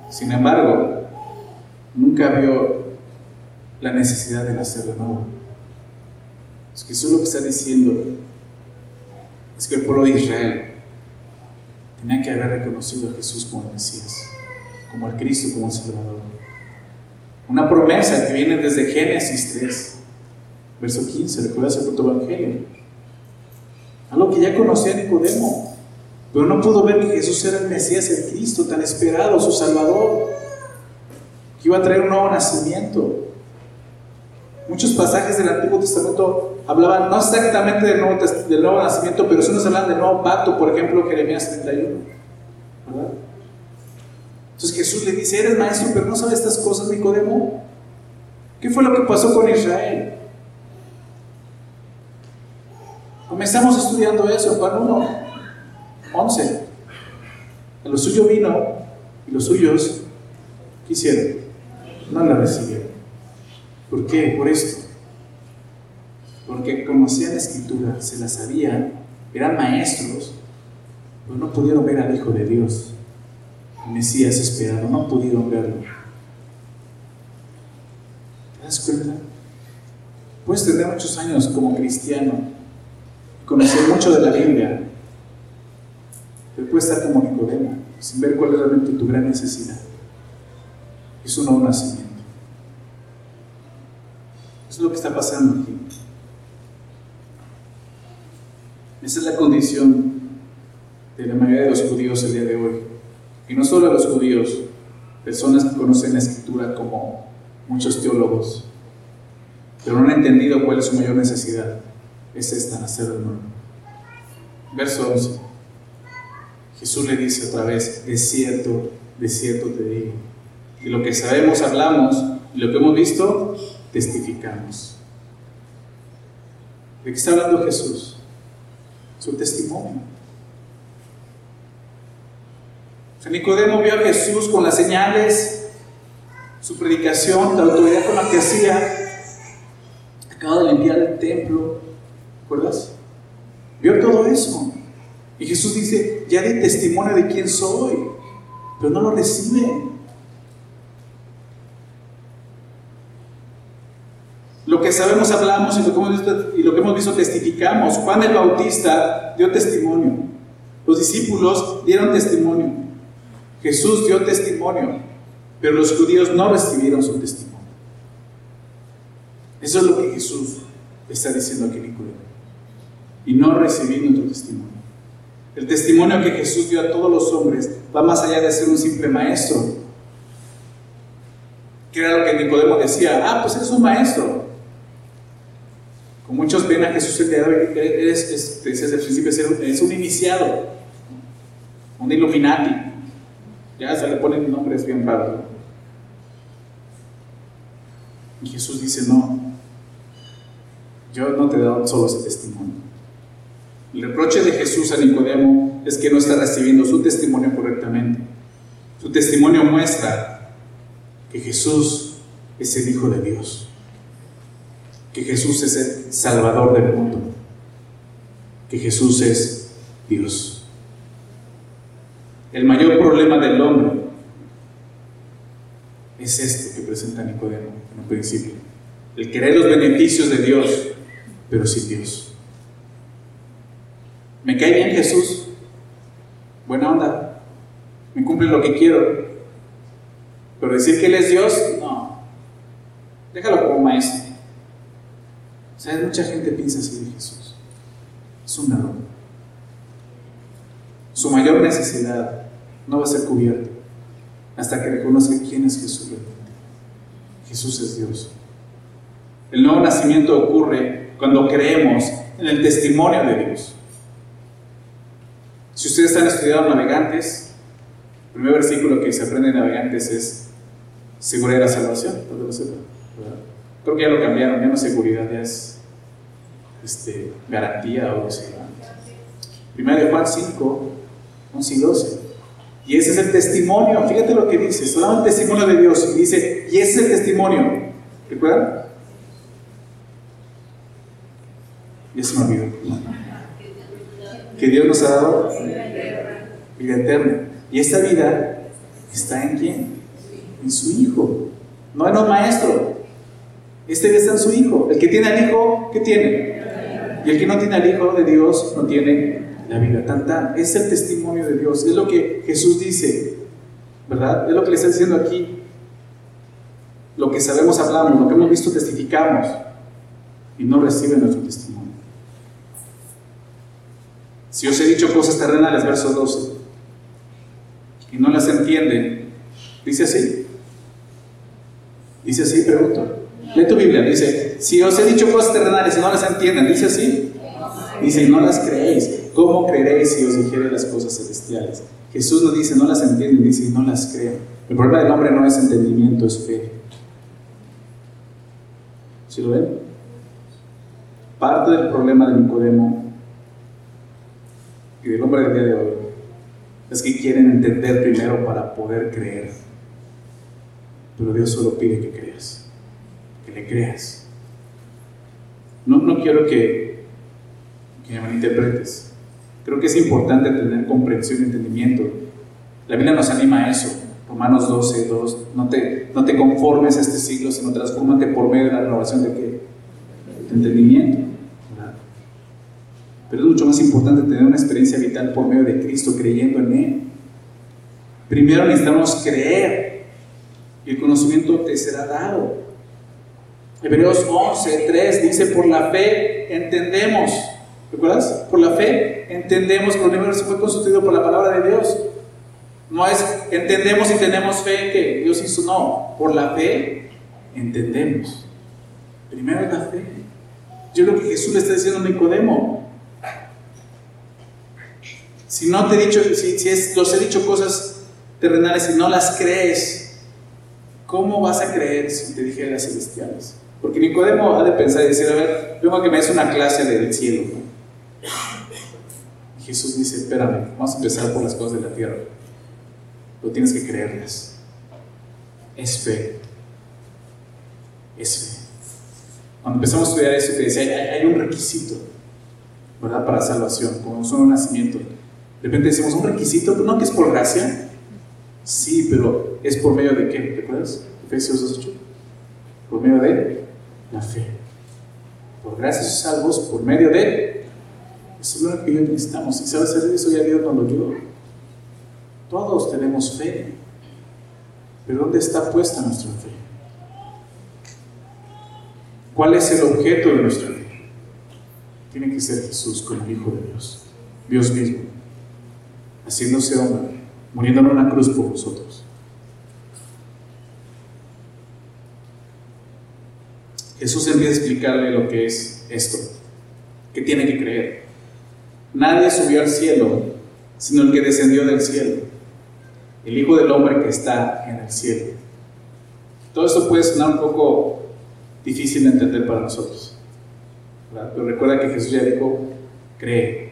Sin embargo, nunca vio la necesidad de nacer de nuevo. Es que eso lo que está diciendo es que el pueblo de Israel tenía que haber reconocido a Jesús como el Mesías, como el Cristo, como el Salvador. Una promesa que viene desde Génesis 3, verso 15, recuerda el evangelio. Algo que ya conocía Nicodemo, pero no pudo ver que Jesús era el Mesías, el Cristo tan esperado, su Salvador, que iba a traer un nuevo nacimiento. Muchos pasajes del Antiguo Testamento hablaban no exactamente del nuevo, nacimiento, pero sí nos hablan del nuevo pacto, por ejemplo, Jeremías 31. ¿verdad? Entonces Jesús le dice, eres maestro, pero no sabes estas cosas, Nicodemo. ¿Qué fue lo que pasó con Israel? Comenzamos estudiando eso, Juan 1, 11. A lo suyo vino y los suyos quisieron, no la recibieron. ¿Por qué? Por esto. Porque conocían la escritura, se la sabían, eran maestros, pero no pudieron ver al Hijo de Dios, el Mesías esperado, no pudieron verlo. ¿Te das cuenta? Puedes tener muchos años como cristiano, conocer mucho de la Biblia, pero puedes estar como Nicodemo, sin ver cuál es realmente tu gran necesidad. Es un nuevo nacimiento. Eso es lo que está pasando aquí. Esa es la condición de la mayoría de los judíos el día de hoy. Y no solo de los judíos, personas que conocen la escritura como muchos teólogos, pero no han entendido cuál es su mayor necesidad. Es esta, nacer de. Verso 11. Jesús le dice otra vez, de cierto, de cierto te digo. Y lo que sabemos hablamos, y lo que hemos visto, testificamos. ¿De qué está hablando Jesús? Su testimonio. O Nicodemo vio a Jesús con las señales, su predicación, la autoridad con la que hacía. Acaba de limpiar el templo, ¿recuerdas? Vio todo eso. Y Jesús dice, ya di testimonio de quién soy, pero no lo recibe. Lo que sabemos hablamos y lo que hemos visto, testificamos. Juan el Bautista dio testimonio. Los discípulos dieron testimonio. Jesús dio testimonio, pero los judíos no recibieron su testimonio. Eso es lo que Jesús está diciendo aquí, Nicodemo. Y no recibí nuestro testimonio. El testimonio que Jesús dio a todos los hombres va más allá de ser un simple maestro. Que era lo que Nicodemo decía, ah, pues eres un maestro. Como muchos ven Jesús el día de hoy, eres, desde el principio, es un iniciado, un Illuminati. Ya se le ponen nombres bien raros. Y Jesús dice, no, yo no te he dado solo ese testimonio. El reproche de Jesús a Nicodemo es que no está recibiendo su testimonio correctamente. Su testimonio muestra que Jesús es el Hijo de Dios, que Jesús es el Salvador del mundo, que Jesús es Dios. El mayor problema del hombre es este que presenta Nicodemo en un principio. El querer los beneficios de Dios, pero sin Dios. Me cae bien Jesús, buena onda, me cumple lo que quiero, pero decir que Él es Dios, no, déjalo como maestro. ¿Sabes? Mucha gente piensa así de Jesús. Es un error. Su mayor necesidad no va a ser cubierta hasta que reconozca quién es Jesús realmente. Jesús es Dios. El nuevo nacimiento ocurre cuando creemos en el testimonio de Dios. Si ustedes están estudiando navegantes, el primer versículo que se aprende en navegantes es seguridad de la salvación. Creo que ya lo cambiaron, ya no seguridad, ya es este, garantía o algo así. Primero de Juan 5, 11 y 12. Y ese es el testimonio, fíjate lo que dice, solamente el testimonio de Dios. Y dice, y ese es el testimonio. ¿Recuerdan? Ya se me olvidó. Que Dios nos ha dado vida eterna. Y esta vida está en quién? En su Hijo. No en un maestro. Este está en su Hijo. El que tiene al Hijo, ¿qué tiene? Y el que no tiene al Hijo de Dios no tiene la vida. Tan, Es el testimonio de Dios. Es lo que Jesús dice. ¿Verdad? Es lo que le está diciendo aquí. Lo que sabemos hablamos, lo que hemos visto testificamos. Y no reciben nuestro testimonio. Si os he dicho cosas terrenales, verso 12, y no las entienden, dice así. Dice así, pregunto. Lee tu Biblia, dice, si os he dicho cosas terrenales y no las entienden, dice así. Dice, y no las creéis. ¿Cómo creeréis si os dijere las cosas celestiales? Jesús no dice, no las entienden, dice, no las creen. El problema del hombre no es entendimiento, es fe. ¿Sí lo ven? Parte del problema de Nicodemo y hombre del día de hoy es que quieren entender primero para poder creer. Pero Dios solo pide que creas, que le creas. No, no quiero que, que me malinterpretes. Creo que es importante tener comprensión y entendimiento. La Biblia nos anima a eso. Romanos 12, 2. No te, no te conformes a este siglo, sino transfórmate por medio de la renovación de qué? Entendimiento. Pero es mucho más importante tener una experiencia vital por medio de Cristo, creyendo en Él. Primero necesitamos creer y el conocimiento te será dado. Hebreos 11, 3 dice, por la fe entendemos. ¿Recuerdas? Por la fe entendemos que el universo fue constituido por la palabra de Dios. No es entendemos y tenemos fe que Dios hizo, no. Por la fe entendemos. Primero la fe. Yo lo que Jesús le está diciendo a Nicodemo, si no te he dicho, si, si es, los he dicho cosas terrenales y no las crees, ¿cómo vas a creer si te dije las celestiales? Porque Nicodemo ha de pensar y decir, a ver, vengo que me des una clase del cielo. Y Jesús dice, espérame, vamos a empezar por las cosas de la tierra. Pero tienes que creerlas. Es fe. Es fe. Cuando empezamos a estudiar eso, te decía, hay, hay un requisito, ¿verdad? Para salvación, como son un nacimiento. De repente decimos, un requisito, no que es por gracia. Sí, pero es por medio de qué, ¿te acuerdas? Efesios 2.8. Por medio de la fe. Por gracia salvos por medio de Eso es lo que necesitamos. Y sabes hacer eso ya Dios nos lo. Todos tenemos fe. Pero ¿dónde está puesta nuestra fe? ¿Cuál es el objeto de nuestra fe? Tiene que ser Jesús como el Hijo de Dios. Dios mismo. Haciéndose hombre. Muriendo en una cruz por nosotros. Jesús empieza a explicarle lo que es esto, que tiene que creer. Nadie subió al cielo, sino el que descendió del cielo, el Hijo del Hombre que está en el cielo. Todo esto puede sonar un poco difícil de entender para nosotros, pero recuerda que Jesús ya dijo, cree,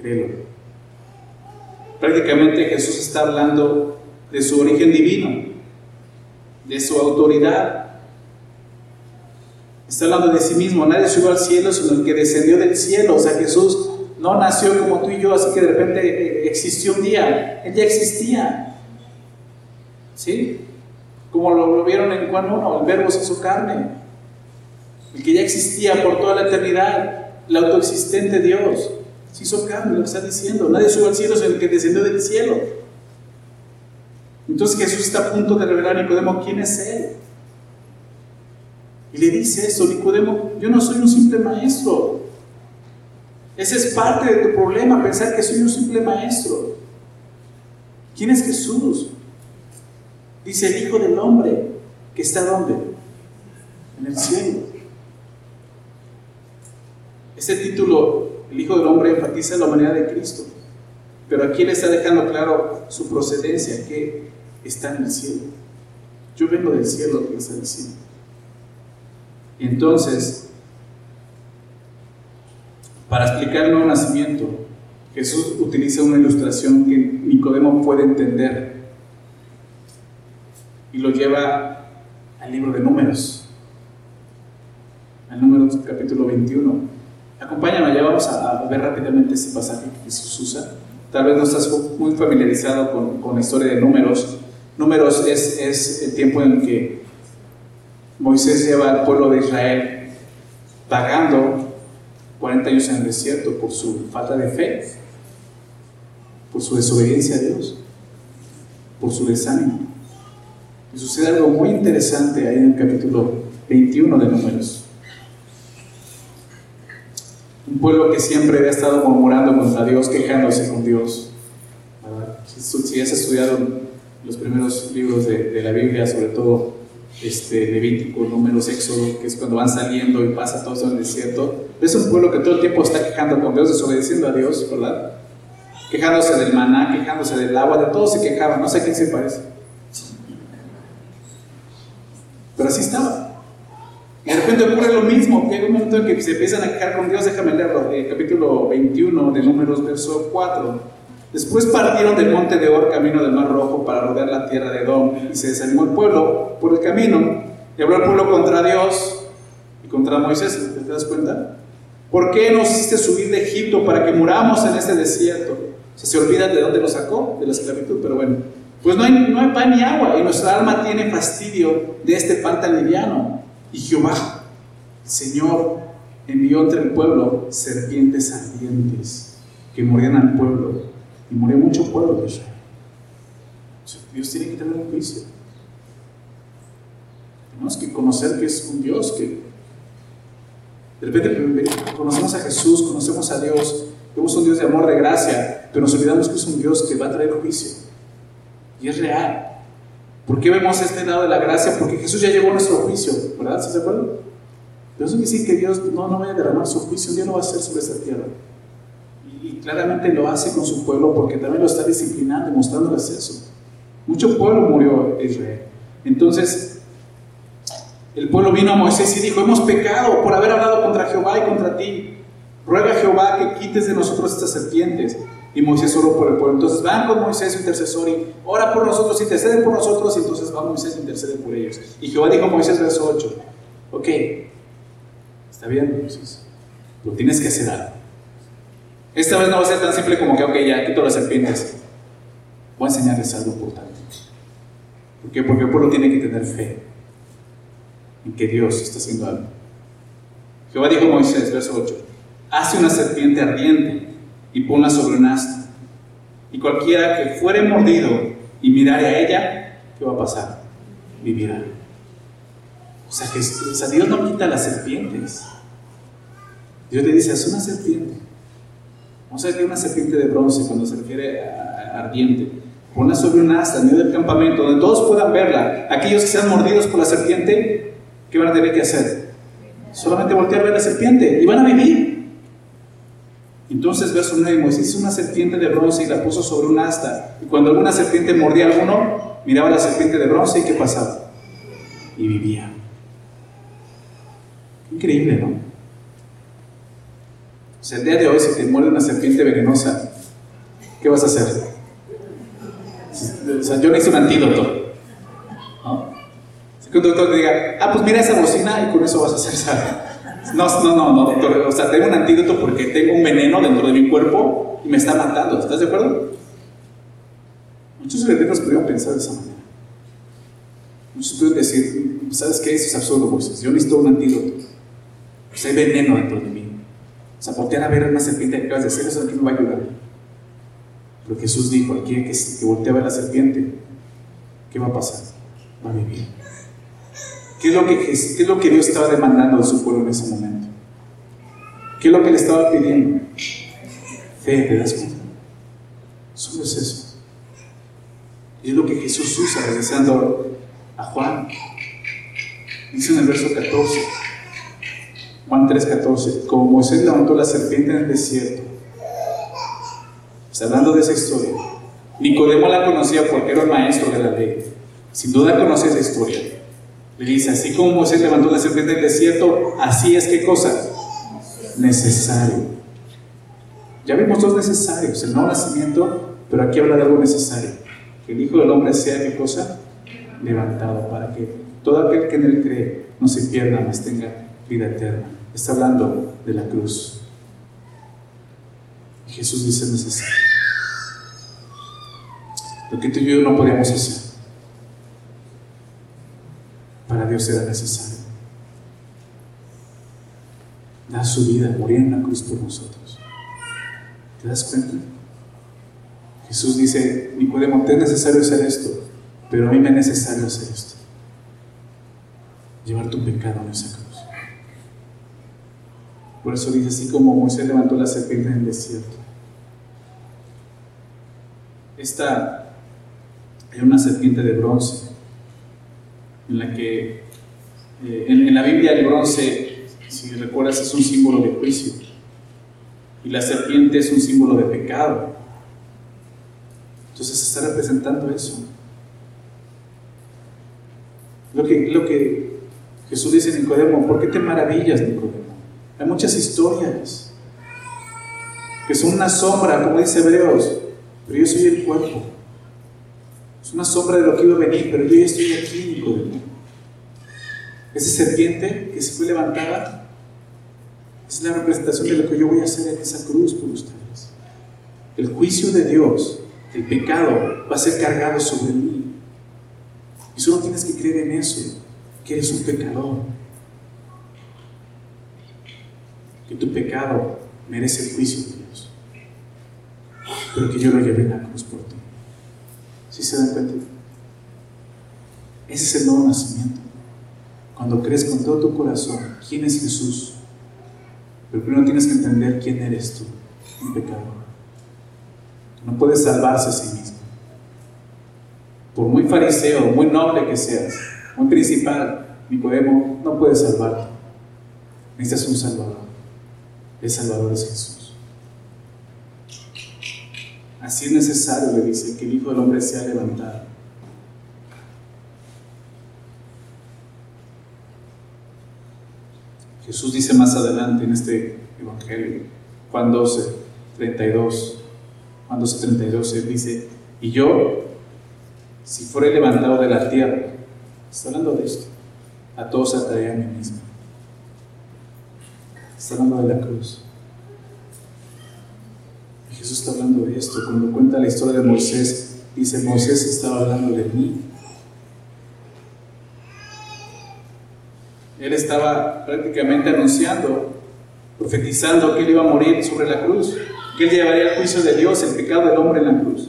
créelo. Prácticamente Jesús está hablando de su origen divino, de su autoridad, Está hablando de sí mismo. Nadie subió al cielo, sino el que descendió del cielo. O sea, Jesús no nació como tú y yo, así que de repente eh, existió un día. Él ya existía. ¿Sí? Como lo, vieron en Juan 1, el verbo se hizo carne. El que ya existía por toda la eternidad, el autoexistente Dios, se hizo carne, lo que está diciendo. Nadie subió al cielo, sino el que descendió del cielo. Entonces Jesús está a punto de revelar a Nicodemo quién es Él. Y le dice eso, Nicodemo, yo no soy un simple maestro. Ese es parte de tu problema, pensar que soy un simple maestro. ¿Quién es Jesús? Dice el Hijo del Hombre, que está donde? En el cielo. Ese título, el Hijo del Hombre, enfatiza la humanidad de Cristo. Pero aquí le está dejando claro su procedencia, que está en el cielo. Yo vengo del cielo, que está diciendo. Entonces, para explicar el nuevo nacimiento, Jesús utiliza una ilustración que Nicodemo puede entender y lo lleva al libro de Números, al número capítulo 21. Acompáñame, ya vamos a, ver rápidamente ese pasaje que Jesús usa. Tal vez no estás muy familiarizado con, la historia de Números. Números es, es el tiempo en que Moisés lleva al pueblo de Israel vagando 40 años en el desierto por su falta de fe, por su desobediencia a Dios, por su desánimo. Y sucede algo muy interesante ahí en el capítulo 21 de Números. Un pueblo que siempre había estado murmurando contra Dios, quejándose con Dios. Si, has estudiado los primeros libros de, la Biblia, sobre todo este, Levítico, Números, Éxodo, que es cuando van saliendo y pasa todo en el desierto. Es un pueblo que todo el tiempo está quejando con Dios, desobedeciendo a Dios, ¿verdad? Quejándose del maná, quejándose del agua, de todo se quejaba, no sé a quién se parece. Pero así estaba. Y de repente ocurre lo mismo, que hay un momento en que se empiezan a quejar con Dios, déjame leerlo, capítulo 21 de Números, verso 4. Después partieron del monte de Or camino del Mar Rojo para rodear la tierra de Edom y se desanimó el pueblo por el camino y habló el pueblo contra Dios y contra Moisés. ¿Te das cuenta? ¿Por qué nos hiciste subir de Egipto para que muramos en este desierto? O sea, se olvida de dónde lo sacó, de la esclavitud, pero bueno. Pues no hay, no hay pan ni agua y nuestra alma tiene fastidio de este pan tan liviano. Y Jehová, Señor, envió entre el pueblo serpientes ardientes que morían al pueblo y murió mucho pueblo de Israel. Dios tiene que tener un juicio. Tenemos que conocer que es un Dios que de repente conocemos a Jesús, conocemos a Dios, vemos un Dios de amor, de gracia, pero nos olvidamos que es un Dios que va a traer juicio. Y es real. ¿Por qué vemos este lado de la gracia? Porque Jesús ya llevó nuestro juicio, ¿verdad? ¿Sí se acuerdan? Eso quiere decir que Dios no, no vaya a derramar su juicio, día lo va a hacer sobre esta tierra y claramente lo hace con su pueblo porque también lo está disciplinando y mostrándoles eso. Mucho pueblo murió Israel. Entonces, el pueblo vino a Moisés y dijo, hemos pecado por haber hablado contra Jehová y contra ti. Ruega a Jehová que quites de nosotros estas serpientes. Y Moisés oró por el pueblo. Entonces van con Moisés, su intercesor, y ora por nosotros, intercede por nosotros, y entonces va Moisés e intercede por ellos. Y Jehová dijo a Moisés, verso 8, ok, está bien, Moisés, lo tienes que hacer algo. Esta vez no va a ser tan simple como que, ok, ya quito las serpientes. Voy a enseñarles algo importante. ¿Por qué? Porque el pueblo tiene que tener fe en que Dios está haciendo algo. Jehová dijo a Moisés, verso 8, hace una serpiente ardiente y ponla sobre un asta. Y cualquiera que fuere mordido y mirare a ella, ¿qué va a pasar? Vivirá. O sea, que, Dios no quita las serpientes. Dios le dice, es una serpiente. Vamos a ver una serpiente de bronce cuando se refiere ardiente. Ponla sobre un asta en medio del campamento, donde todos puedan verla. Aquellos que sean mordidos por la serpiente, ¿qué van a tener que hacer? Solamente voltear a ver la serpiente y van a vivir. Entonces, verso 9, Moisés hizo una serpiente de bronce y la puso sobre un asta. Y cuando alguna serpiente mordía a alguno, miraba la serpiente de bronce y ¿qué pasaba? Y vivía. Increíble, ¿no? O sea, el día de hoy, si te muerde una serpiente venenosa, ¿qué vas a hacer? O sea, yo hice un antídoto. ¿no? que un doctor te diga, ah, pues mira esa bocina y con eso vas a hacer salud. No, no, no, no, doctor. O sea, tengo un antídoto porque tengo un veneno dentro de mi cuerpo y me está matando. ¿Estás de acuerdo? Muchos científicos podrían pensar de esa manera. Muchos pueden decir, ¿sabes qué? Eso es absurdo, Moisés. Yo necesito un antídoto. Pues hay veneno dentro de mí. O sea, voltear a ver una serpiente que acabas de hacer, eso aquí me va a ayudar. Pero Jesús dijo, aquí que, que voltee a ver la serpiente, ¿qué va a pasar? Va a vivir. ¿Qué es, lo que, ¿Qué es lo que Dios estaba demandando de su pueblo en ese momento? ¿Qué es lo que le estaba pidiendo? Fe, ¿te das cuenta? Solo es eso. Y es lo que Jesús usa regresando a Juan. Dice en el verso 14, Juan 3, 14, como Moisés levantó la serpiente en el desierto. Está hablando de esa historia. Nicodemo la conocía porque era el maestro de la ley. Sin duda conoce esa historia. Le dice, así como Moisés levantó la serpiente del desierto, así es que cosa necesario. Ya vimos dos necesarios, el nuevo nacimiento, pero aquí habla de algo necesario. Que el Hijo del Hombre sea qué cosa levantado para que todo aquel que en él cree no se pierda, mas tenga vida eterna. Está hablando de la cruz. Jesús dice necesario. Lo que tú y yo no podíamos hacer para Dios era necesario. Da su vida, morir en la cruz por nosotros. ¿Te das cuenta? Jesús dice, Nicodemo, te es necesario hacer esto, pero a mí me es necesario hacer esto. Llevar tu pecado en esa cruz. Por eso dice, así como Moisés levantó la serpiente en el desierto. Esta era una serpiente de bronce en la que eh, en, la Biblia el bronce, si recuerdas, es un símbolo de juicio y la serpiente es un símbolo de pecado. Entonces está representando eso. Lo que, lo que Jesús dice a Nicodemo, ¿por qué te maravillas, Nicodemo? Hay muchas historias que son una sombra, como dice Hebreos, pero yo soy el cuerpo. Es una sombra de lo que iba a venir, pero yo ya estoy aquí, Nicodemo. Esa serpiente que se fue levantada es la representación de lo que yo voy a hacer en esa cruz por ustedes. El juicio de Dios, el pecado, va a ser cargado sobre mí. Y solo tienes que creer en eso, que eres un pecador. Que tu pecado merece el juicio de Dios. Pero que yo lo llevé en la cruz por ti. ¿Sí se dan cuenta? Ese es el nuevo nacimiento. Cuando crees con todo tu corazón quién es Jesús, pero primero tienes que entender quién eres tú, un pecador. No puedes salvarse a sí mismo. Por muy fariseo, muy noble que seas, muy principal, Nicodemo, no puedes salvarte. Necesitas un Salvador. El Salvador es Jesús. Así es necesario, le dice, que el Hijo del Hombre sea levantado. Jesús dice más adelante en este Evangelio, Juan 12, 32, Juan 12, 32, Él dice, y yo, si fuera levantado de la tierra, está hablando de esto, a todos atraeré a mí mismo. Está hablando de la cruz. Jesús está hablando de esto. Cuando cuenta la historia de Moisés, dice, Moisés estaba hablando de mí. Él estaba prácticamente anunciando profetizando que Él iba a morir sobre la cruz, que Él llevaría el juicio de Dios, el pecado del hombre en la cruz.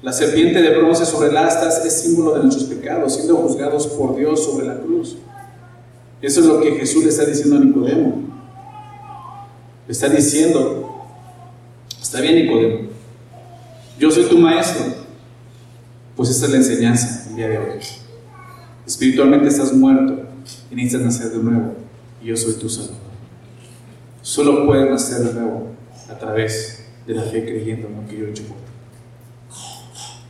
La serpiente de bronce sobre las astas es símbolo de nuestros pecados, siendo juzgados por Dios sobre la cruz. Eso es lo que Jesús le está diciendo a Nicodemo. Le está diciendo, está bien Nicodemo, yo soy tu maestro. Pues esta es la enseñanza el día de hoy. Espiritualmente estás muerto y necesitas nacer de nuevo. Y yo soy tu Salvador. Solo puedes nacer de nuevo a través de la fe creyendo en lo que yo he hecho.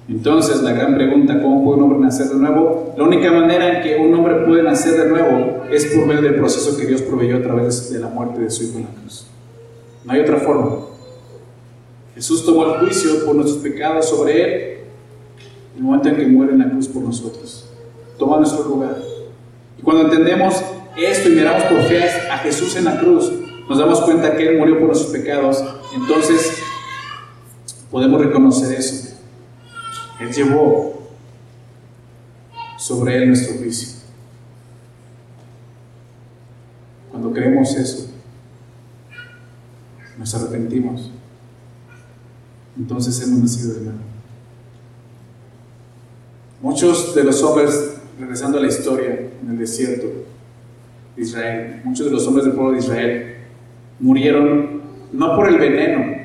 Entonces, la gran pregunta, ¿cómo puede un hombre nacer de nuevo? La única manera en que un hombre puede nacer de nuevo es por medio del proceso que Dios proveyó a través de la muerte de su Hijo en la cruz. No hay otra forma. Jesús tomó el juicio por nuestros pecados sobre Él en el momento en que muere en la cruz por nosotros. Toma nuestro lugar. Y cuando entendemos esto y miramos por fe a Jesús en la cruz, nos damos cuenta que Él murió por nuestros pecados. Entonces, podemos reconocer eso él llevó sobre Él nuestro juicio. Cuando creemos eso, nos arrepentimos. Entonces hemos nacido de nuevo. Muchos de los hombres, regresando a la historia en el desierto de Israel, muchos de los hombres del pueblo de Israel murieron no por el veneno,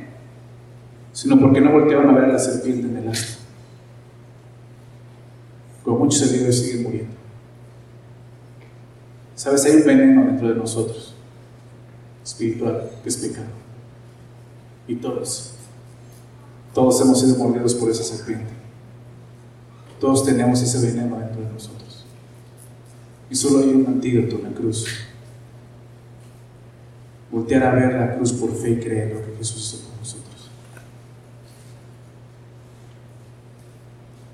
sino porque no volteaban a ver a la serpiente en el astro. Como muchos heridos siguen muriendo. Sabes, hay un veneno dentro de nosotros, espiritual, que es pecado. Y todos, todos hemos sido mordidos por esa serpiente. Todos tenemos ese veneno dentro de nosotros. Y solo hay un antídoto en la cruz. Voltear a ver la cruz por fe y creer lo que Jesús hizo por nosotros.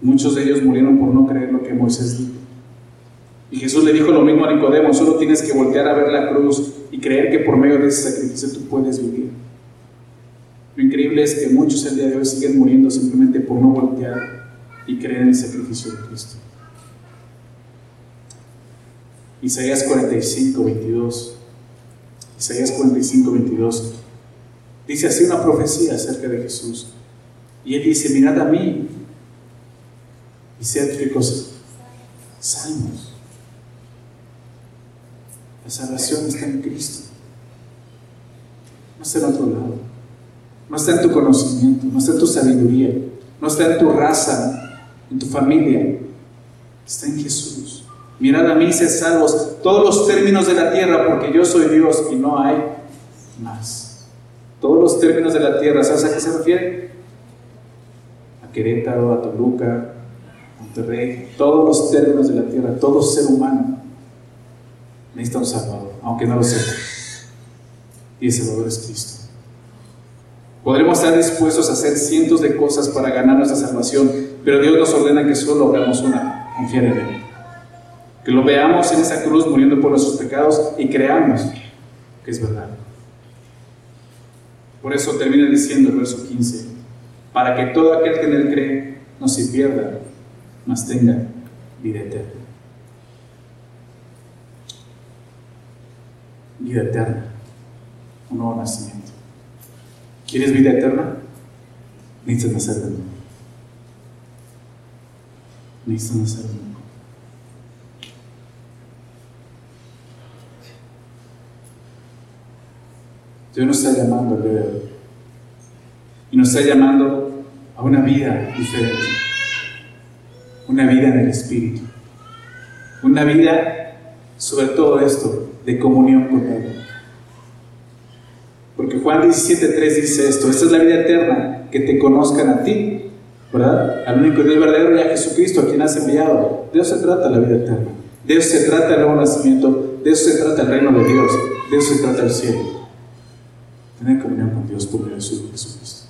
Muchos de ellos murieron por no creer lo que Moisés dijo. Y Jesús le dijo lo mismo a Nicodemo, solo tienes que voltear a ver la cruz y creer que por medio de ese sacrificio tú puedes vivir. Lo increíble es que muchos el día de hoy siguen muriendo simplemente por no voltear y creer en el sacrificio de Cristo. Isaías 45, 22. Isaías 45, 22. Dice así una profecía acerca de Jesús. Y él dice, mirad a mí, y ser ricos salmos. La salvación está en Cristo. No está en otro lado. No está en tu conocimiento, no está en tu sabiduría, no está en tu raza, en tu familia. Está en Jesús. Mirad a mí, sed salvos todos los términos de la tierra, porque yo soy Dios y no hay más. Todos los términos de la tierra, ¿sabes a qué se refiere? A Querétaro, a Toluca, Monterrey, todos los términos de la tierra, todo ser humano necesita un Salvador, aunque no lo sepa. Y el Salvador es Cristo. Podremos estar dispuestos a hacer cientos de cosas para ganar nuestra salvación, pero Dios nos ordena que solo hagamos una, confiar en Él. Que lo veamos en esa cruz muriendo por nuestros pecados y creamos que es verdad. Por eso termina diciendo el verso 15, para que todo aquel que en Él cree no se pierda, mas tenga vida eterna. Vida eterna, un nuevo nacimiento. ¿Quieres vida eterna? Necesitas nacer de nuevo. Necesitas nacer de nuevo. Dios nos está llamando al día. Y nos está llamando a una vida diferente una vida en el Espíritu, una vida, sobre todo esto, de comunión con Él. Juan 17.3 dice esto, esta es la vida eterna, que te conozcan a ti, ¿verdad? Al único Dios verdadero y a Jesucristo, a quien has enviado. De eso se trata la vida eterna. De eso se trata el nuevo nacimiento, de eso se trata el reino de Dios, de eso se trata el cielo. Tener comunión con Dios por medio de Jesucristo.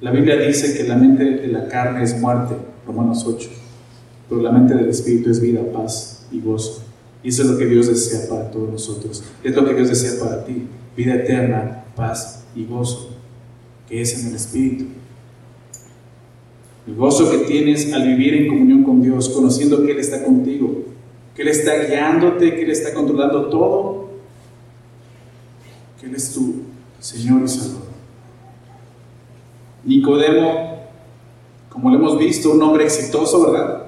La Biblia dice que la mente de la carne es muerte, Romanos 8, pero la mente del Espíritu es vida, paz y gozo. Y eso es lo que Dios desea para todos nosotros. Es lo que Dios desea para ti. Vida eterna, paz y gozo, que es en el Espíritu. El gozo que tienes al vivir en comunión con Dios, conociendo que Él está contigo, que Él está guiándote, que Él está controlando todo, que Él es tu Señor y Salvador. Nicodemo, como lo hemos visto, un hombre exitoso, ¿verdad?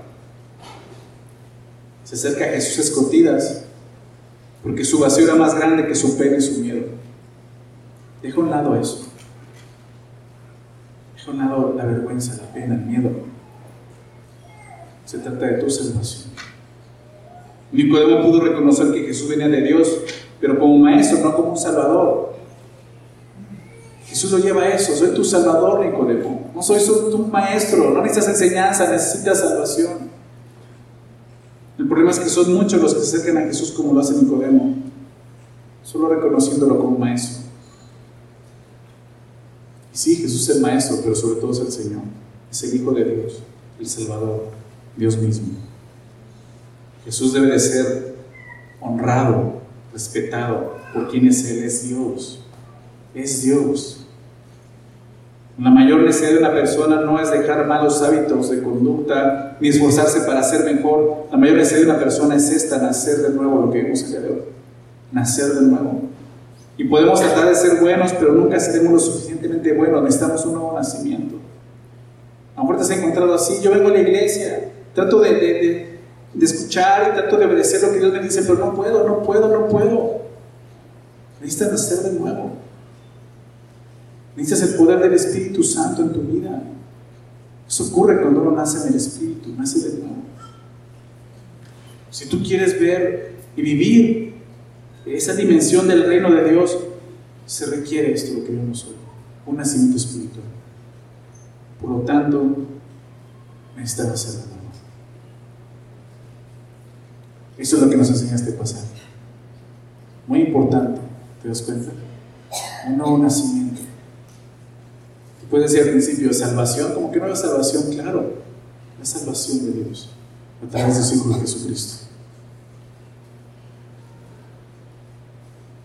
Se acerca a Jesús escondidas, porque su vacío era más grande que su pena y su miedo. Deja a un lado eso. Deja a un lado la vergüenza, la pena, el miedo. Se trata de tu salvación. Nicodemo pudo reconocer que Jesús venía de Dios, pero como maestro, no como un salvador. Jesús lo lleva a eso, soy tu salvador, Nicodemo. No soy tu maestro, no necesitas enseñanza, necesitas salvación. El problema es que son muchos los que se acercan a Jesús como lo hace Nicodemo, solo reconociéndolo como maestro. Y sí, Jesús es el maestro, pero sobre todo es el Señor, es el Hijo de Dios, el Salvador, Dios mismo. Jesús debe de ser honrado, respetado por quien es Él, es Dios. Es Dios. La mayor necesidad de una persona no es dejar malos hábitos de conducta ni esforzarse para ser mejor. La mayor necesidad de una persona es esta, nacer de nuevo, lo que vimos el de. Nacer de nuevo. Y podemos tratar de ser buenos, pero nunca seremos lo suficientemente buenos. Necesitamos un nuevo nacimiento. A lo mejor te has encontrado así. Yo vengo a la iglesia, trato de de escuchar y trato de obedecer lo que Dios me dice, pero no puedo, no puedo, no puedo. Necesitas nacer de nuevo. Necesitas el poder del Espíritu Santo en tu vida. Eso ocurre cuando uno nace en el Espíritu, nace de nuevo. Si tú quieres ver y vivir esa dimensión del reino de Dios, se requiere esto, lo que vemos hoy, un nacimiento espiritual. Por lo tanto, necesitas nacer de nuevo. Eso es lo que nos enseña este pasaje. Muy importante, ¿te das cuenta? Un nuevo nacimiento. Puedes decir al principio, salvación, como que no hay salvación, claro, la salvación de Dios a través de su Hijo Jesucristo.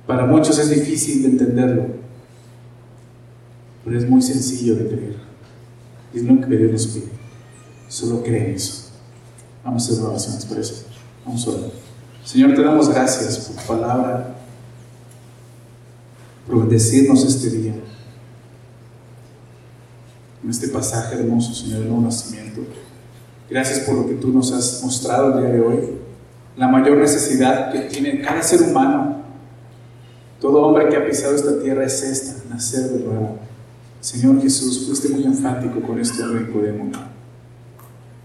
Para muchos es difícil de entenderlo, pero es muy sencillo de creer. Y no que Dios nos pide, solo cree eso. Vamos a hacer oraciones por eso. Vamos a orar. Señor, te damos gracias por tu palabra, por bendecirnos este día. En este pasaje hermoso, Señor, del nuevo nacimiento. Gracias por lo que tú nos has mostrado el día de hoy. La mayor necesidad que tiene cada ser humano, todo hombre que ha pisado esta tierra es esta, nacer de nuevo. Señor Jesús, fuiste muy enfático con esto en podemos.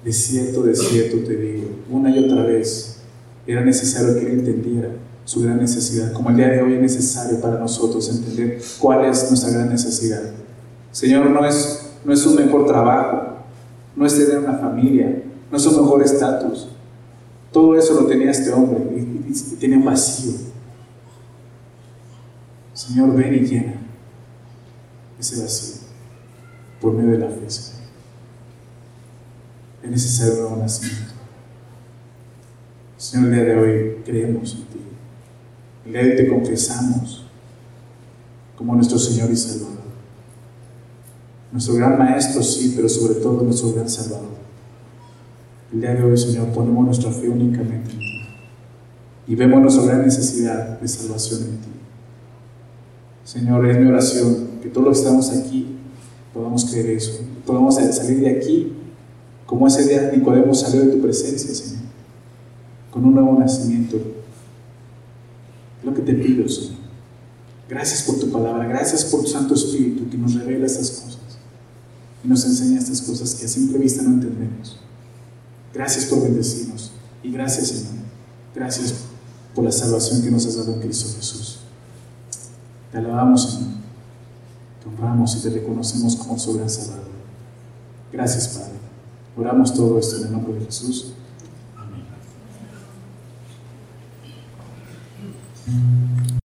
De cierto, de cierto te digo, una y otra vez, era necesario que él entendiera su gran necesidad, como el día de hoy es necesario para nosotros entender cuál es nuestra gran necesidad. Señor, no es, no es un mejor trabajo, no es tener una familia, no es un mejor estatus. Todo eso lo tenía este hombre y, y un vacío. Señor, ven y llena ese vacío por medio de la fe. Es necesario un nuevo nacimiento. Señor, el día de hoy creemos en ti. El día de hoy te confesamos como nuestro Señor y Salvador. Nuestro gran Maestro, sí, pero sobre todo nuestro gran Salvador. El día de hoy, Señor, ponemos nuestra fe únicamente en ti. Y vemos nuestra gran necesidad de salvación en ti. Señor, es mi oración que todos los que estamos aquí podamos creer eso. Podamos salir de aquí como ese día Nicodemo salió de tu presencia, Señor con un nuevo nacimiento. Lo que te pido, Señor. Gracias por tu palabra, gracias por tu Santo Espíritu que nos revela estas cosas y nos enseña estas cosas que a simple vista no entendemos. Gracias por bendecirnos y gracias, Señor. Gracias por la salvación que nos has dado en Cristo Jesús. Te alabamos, Señor. Te honramos y te reconocemos como su gran Salvador. Gracias, Padre. Oramos todo esto en el nombre de Jesús. Mm-hmm.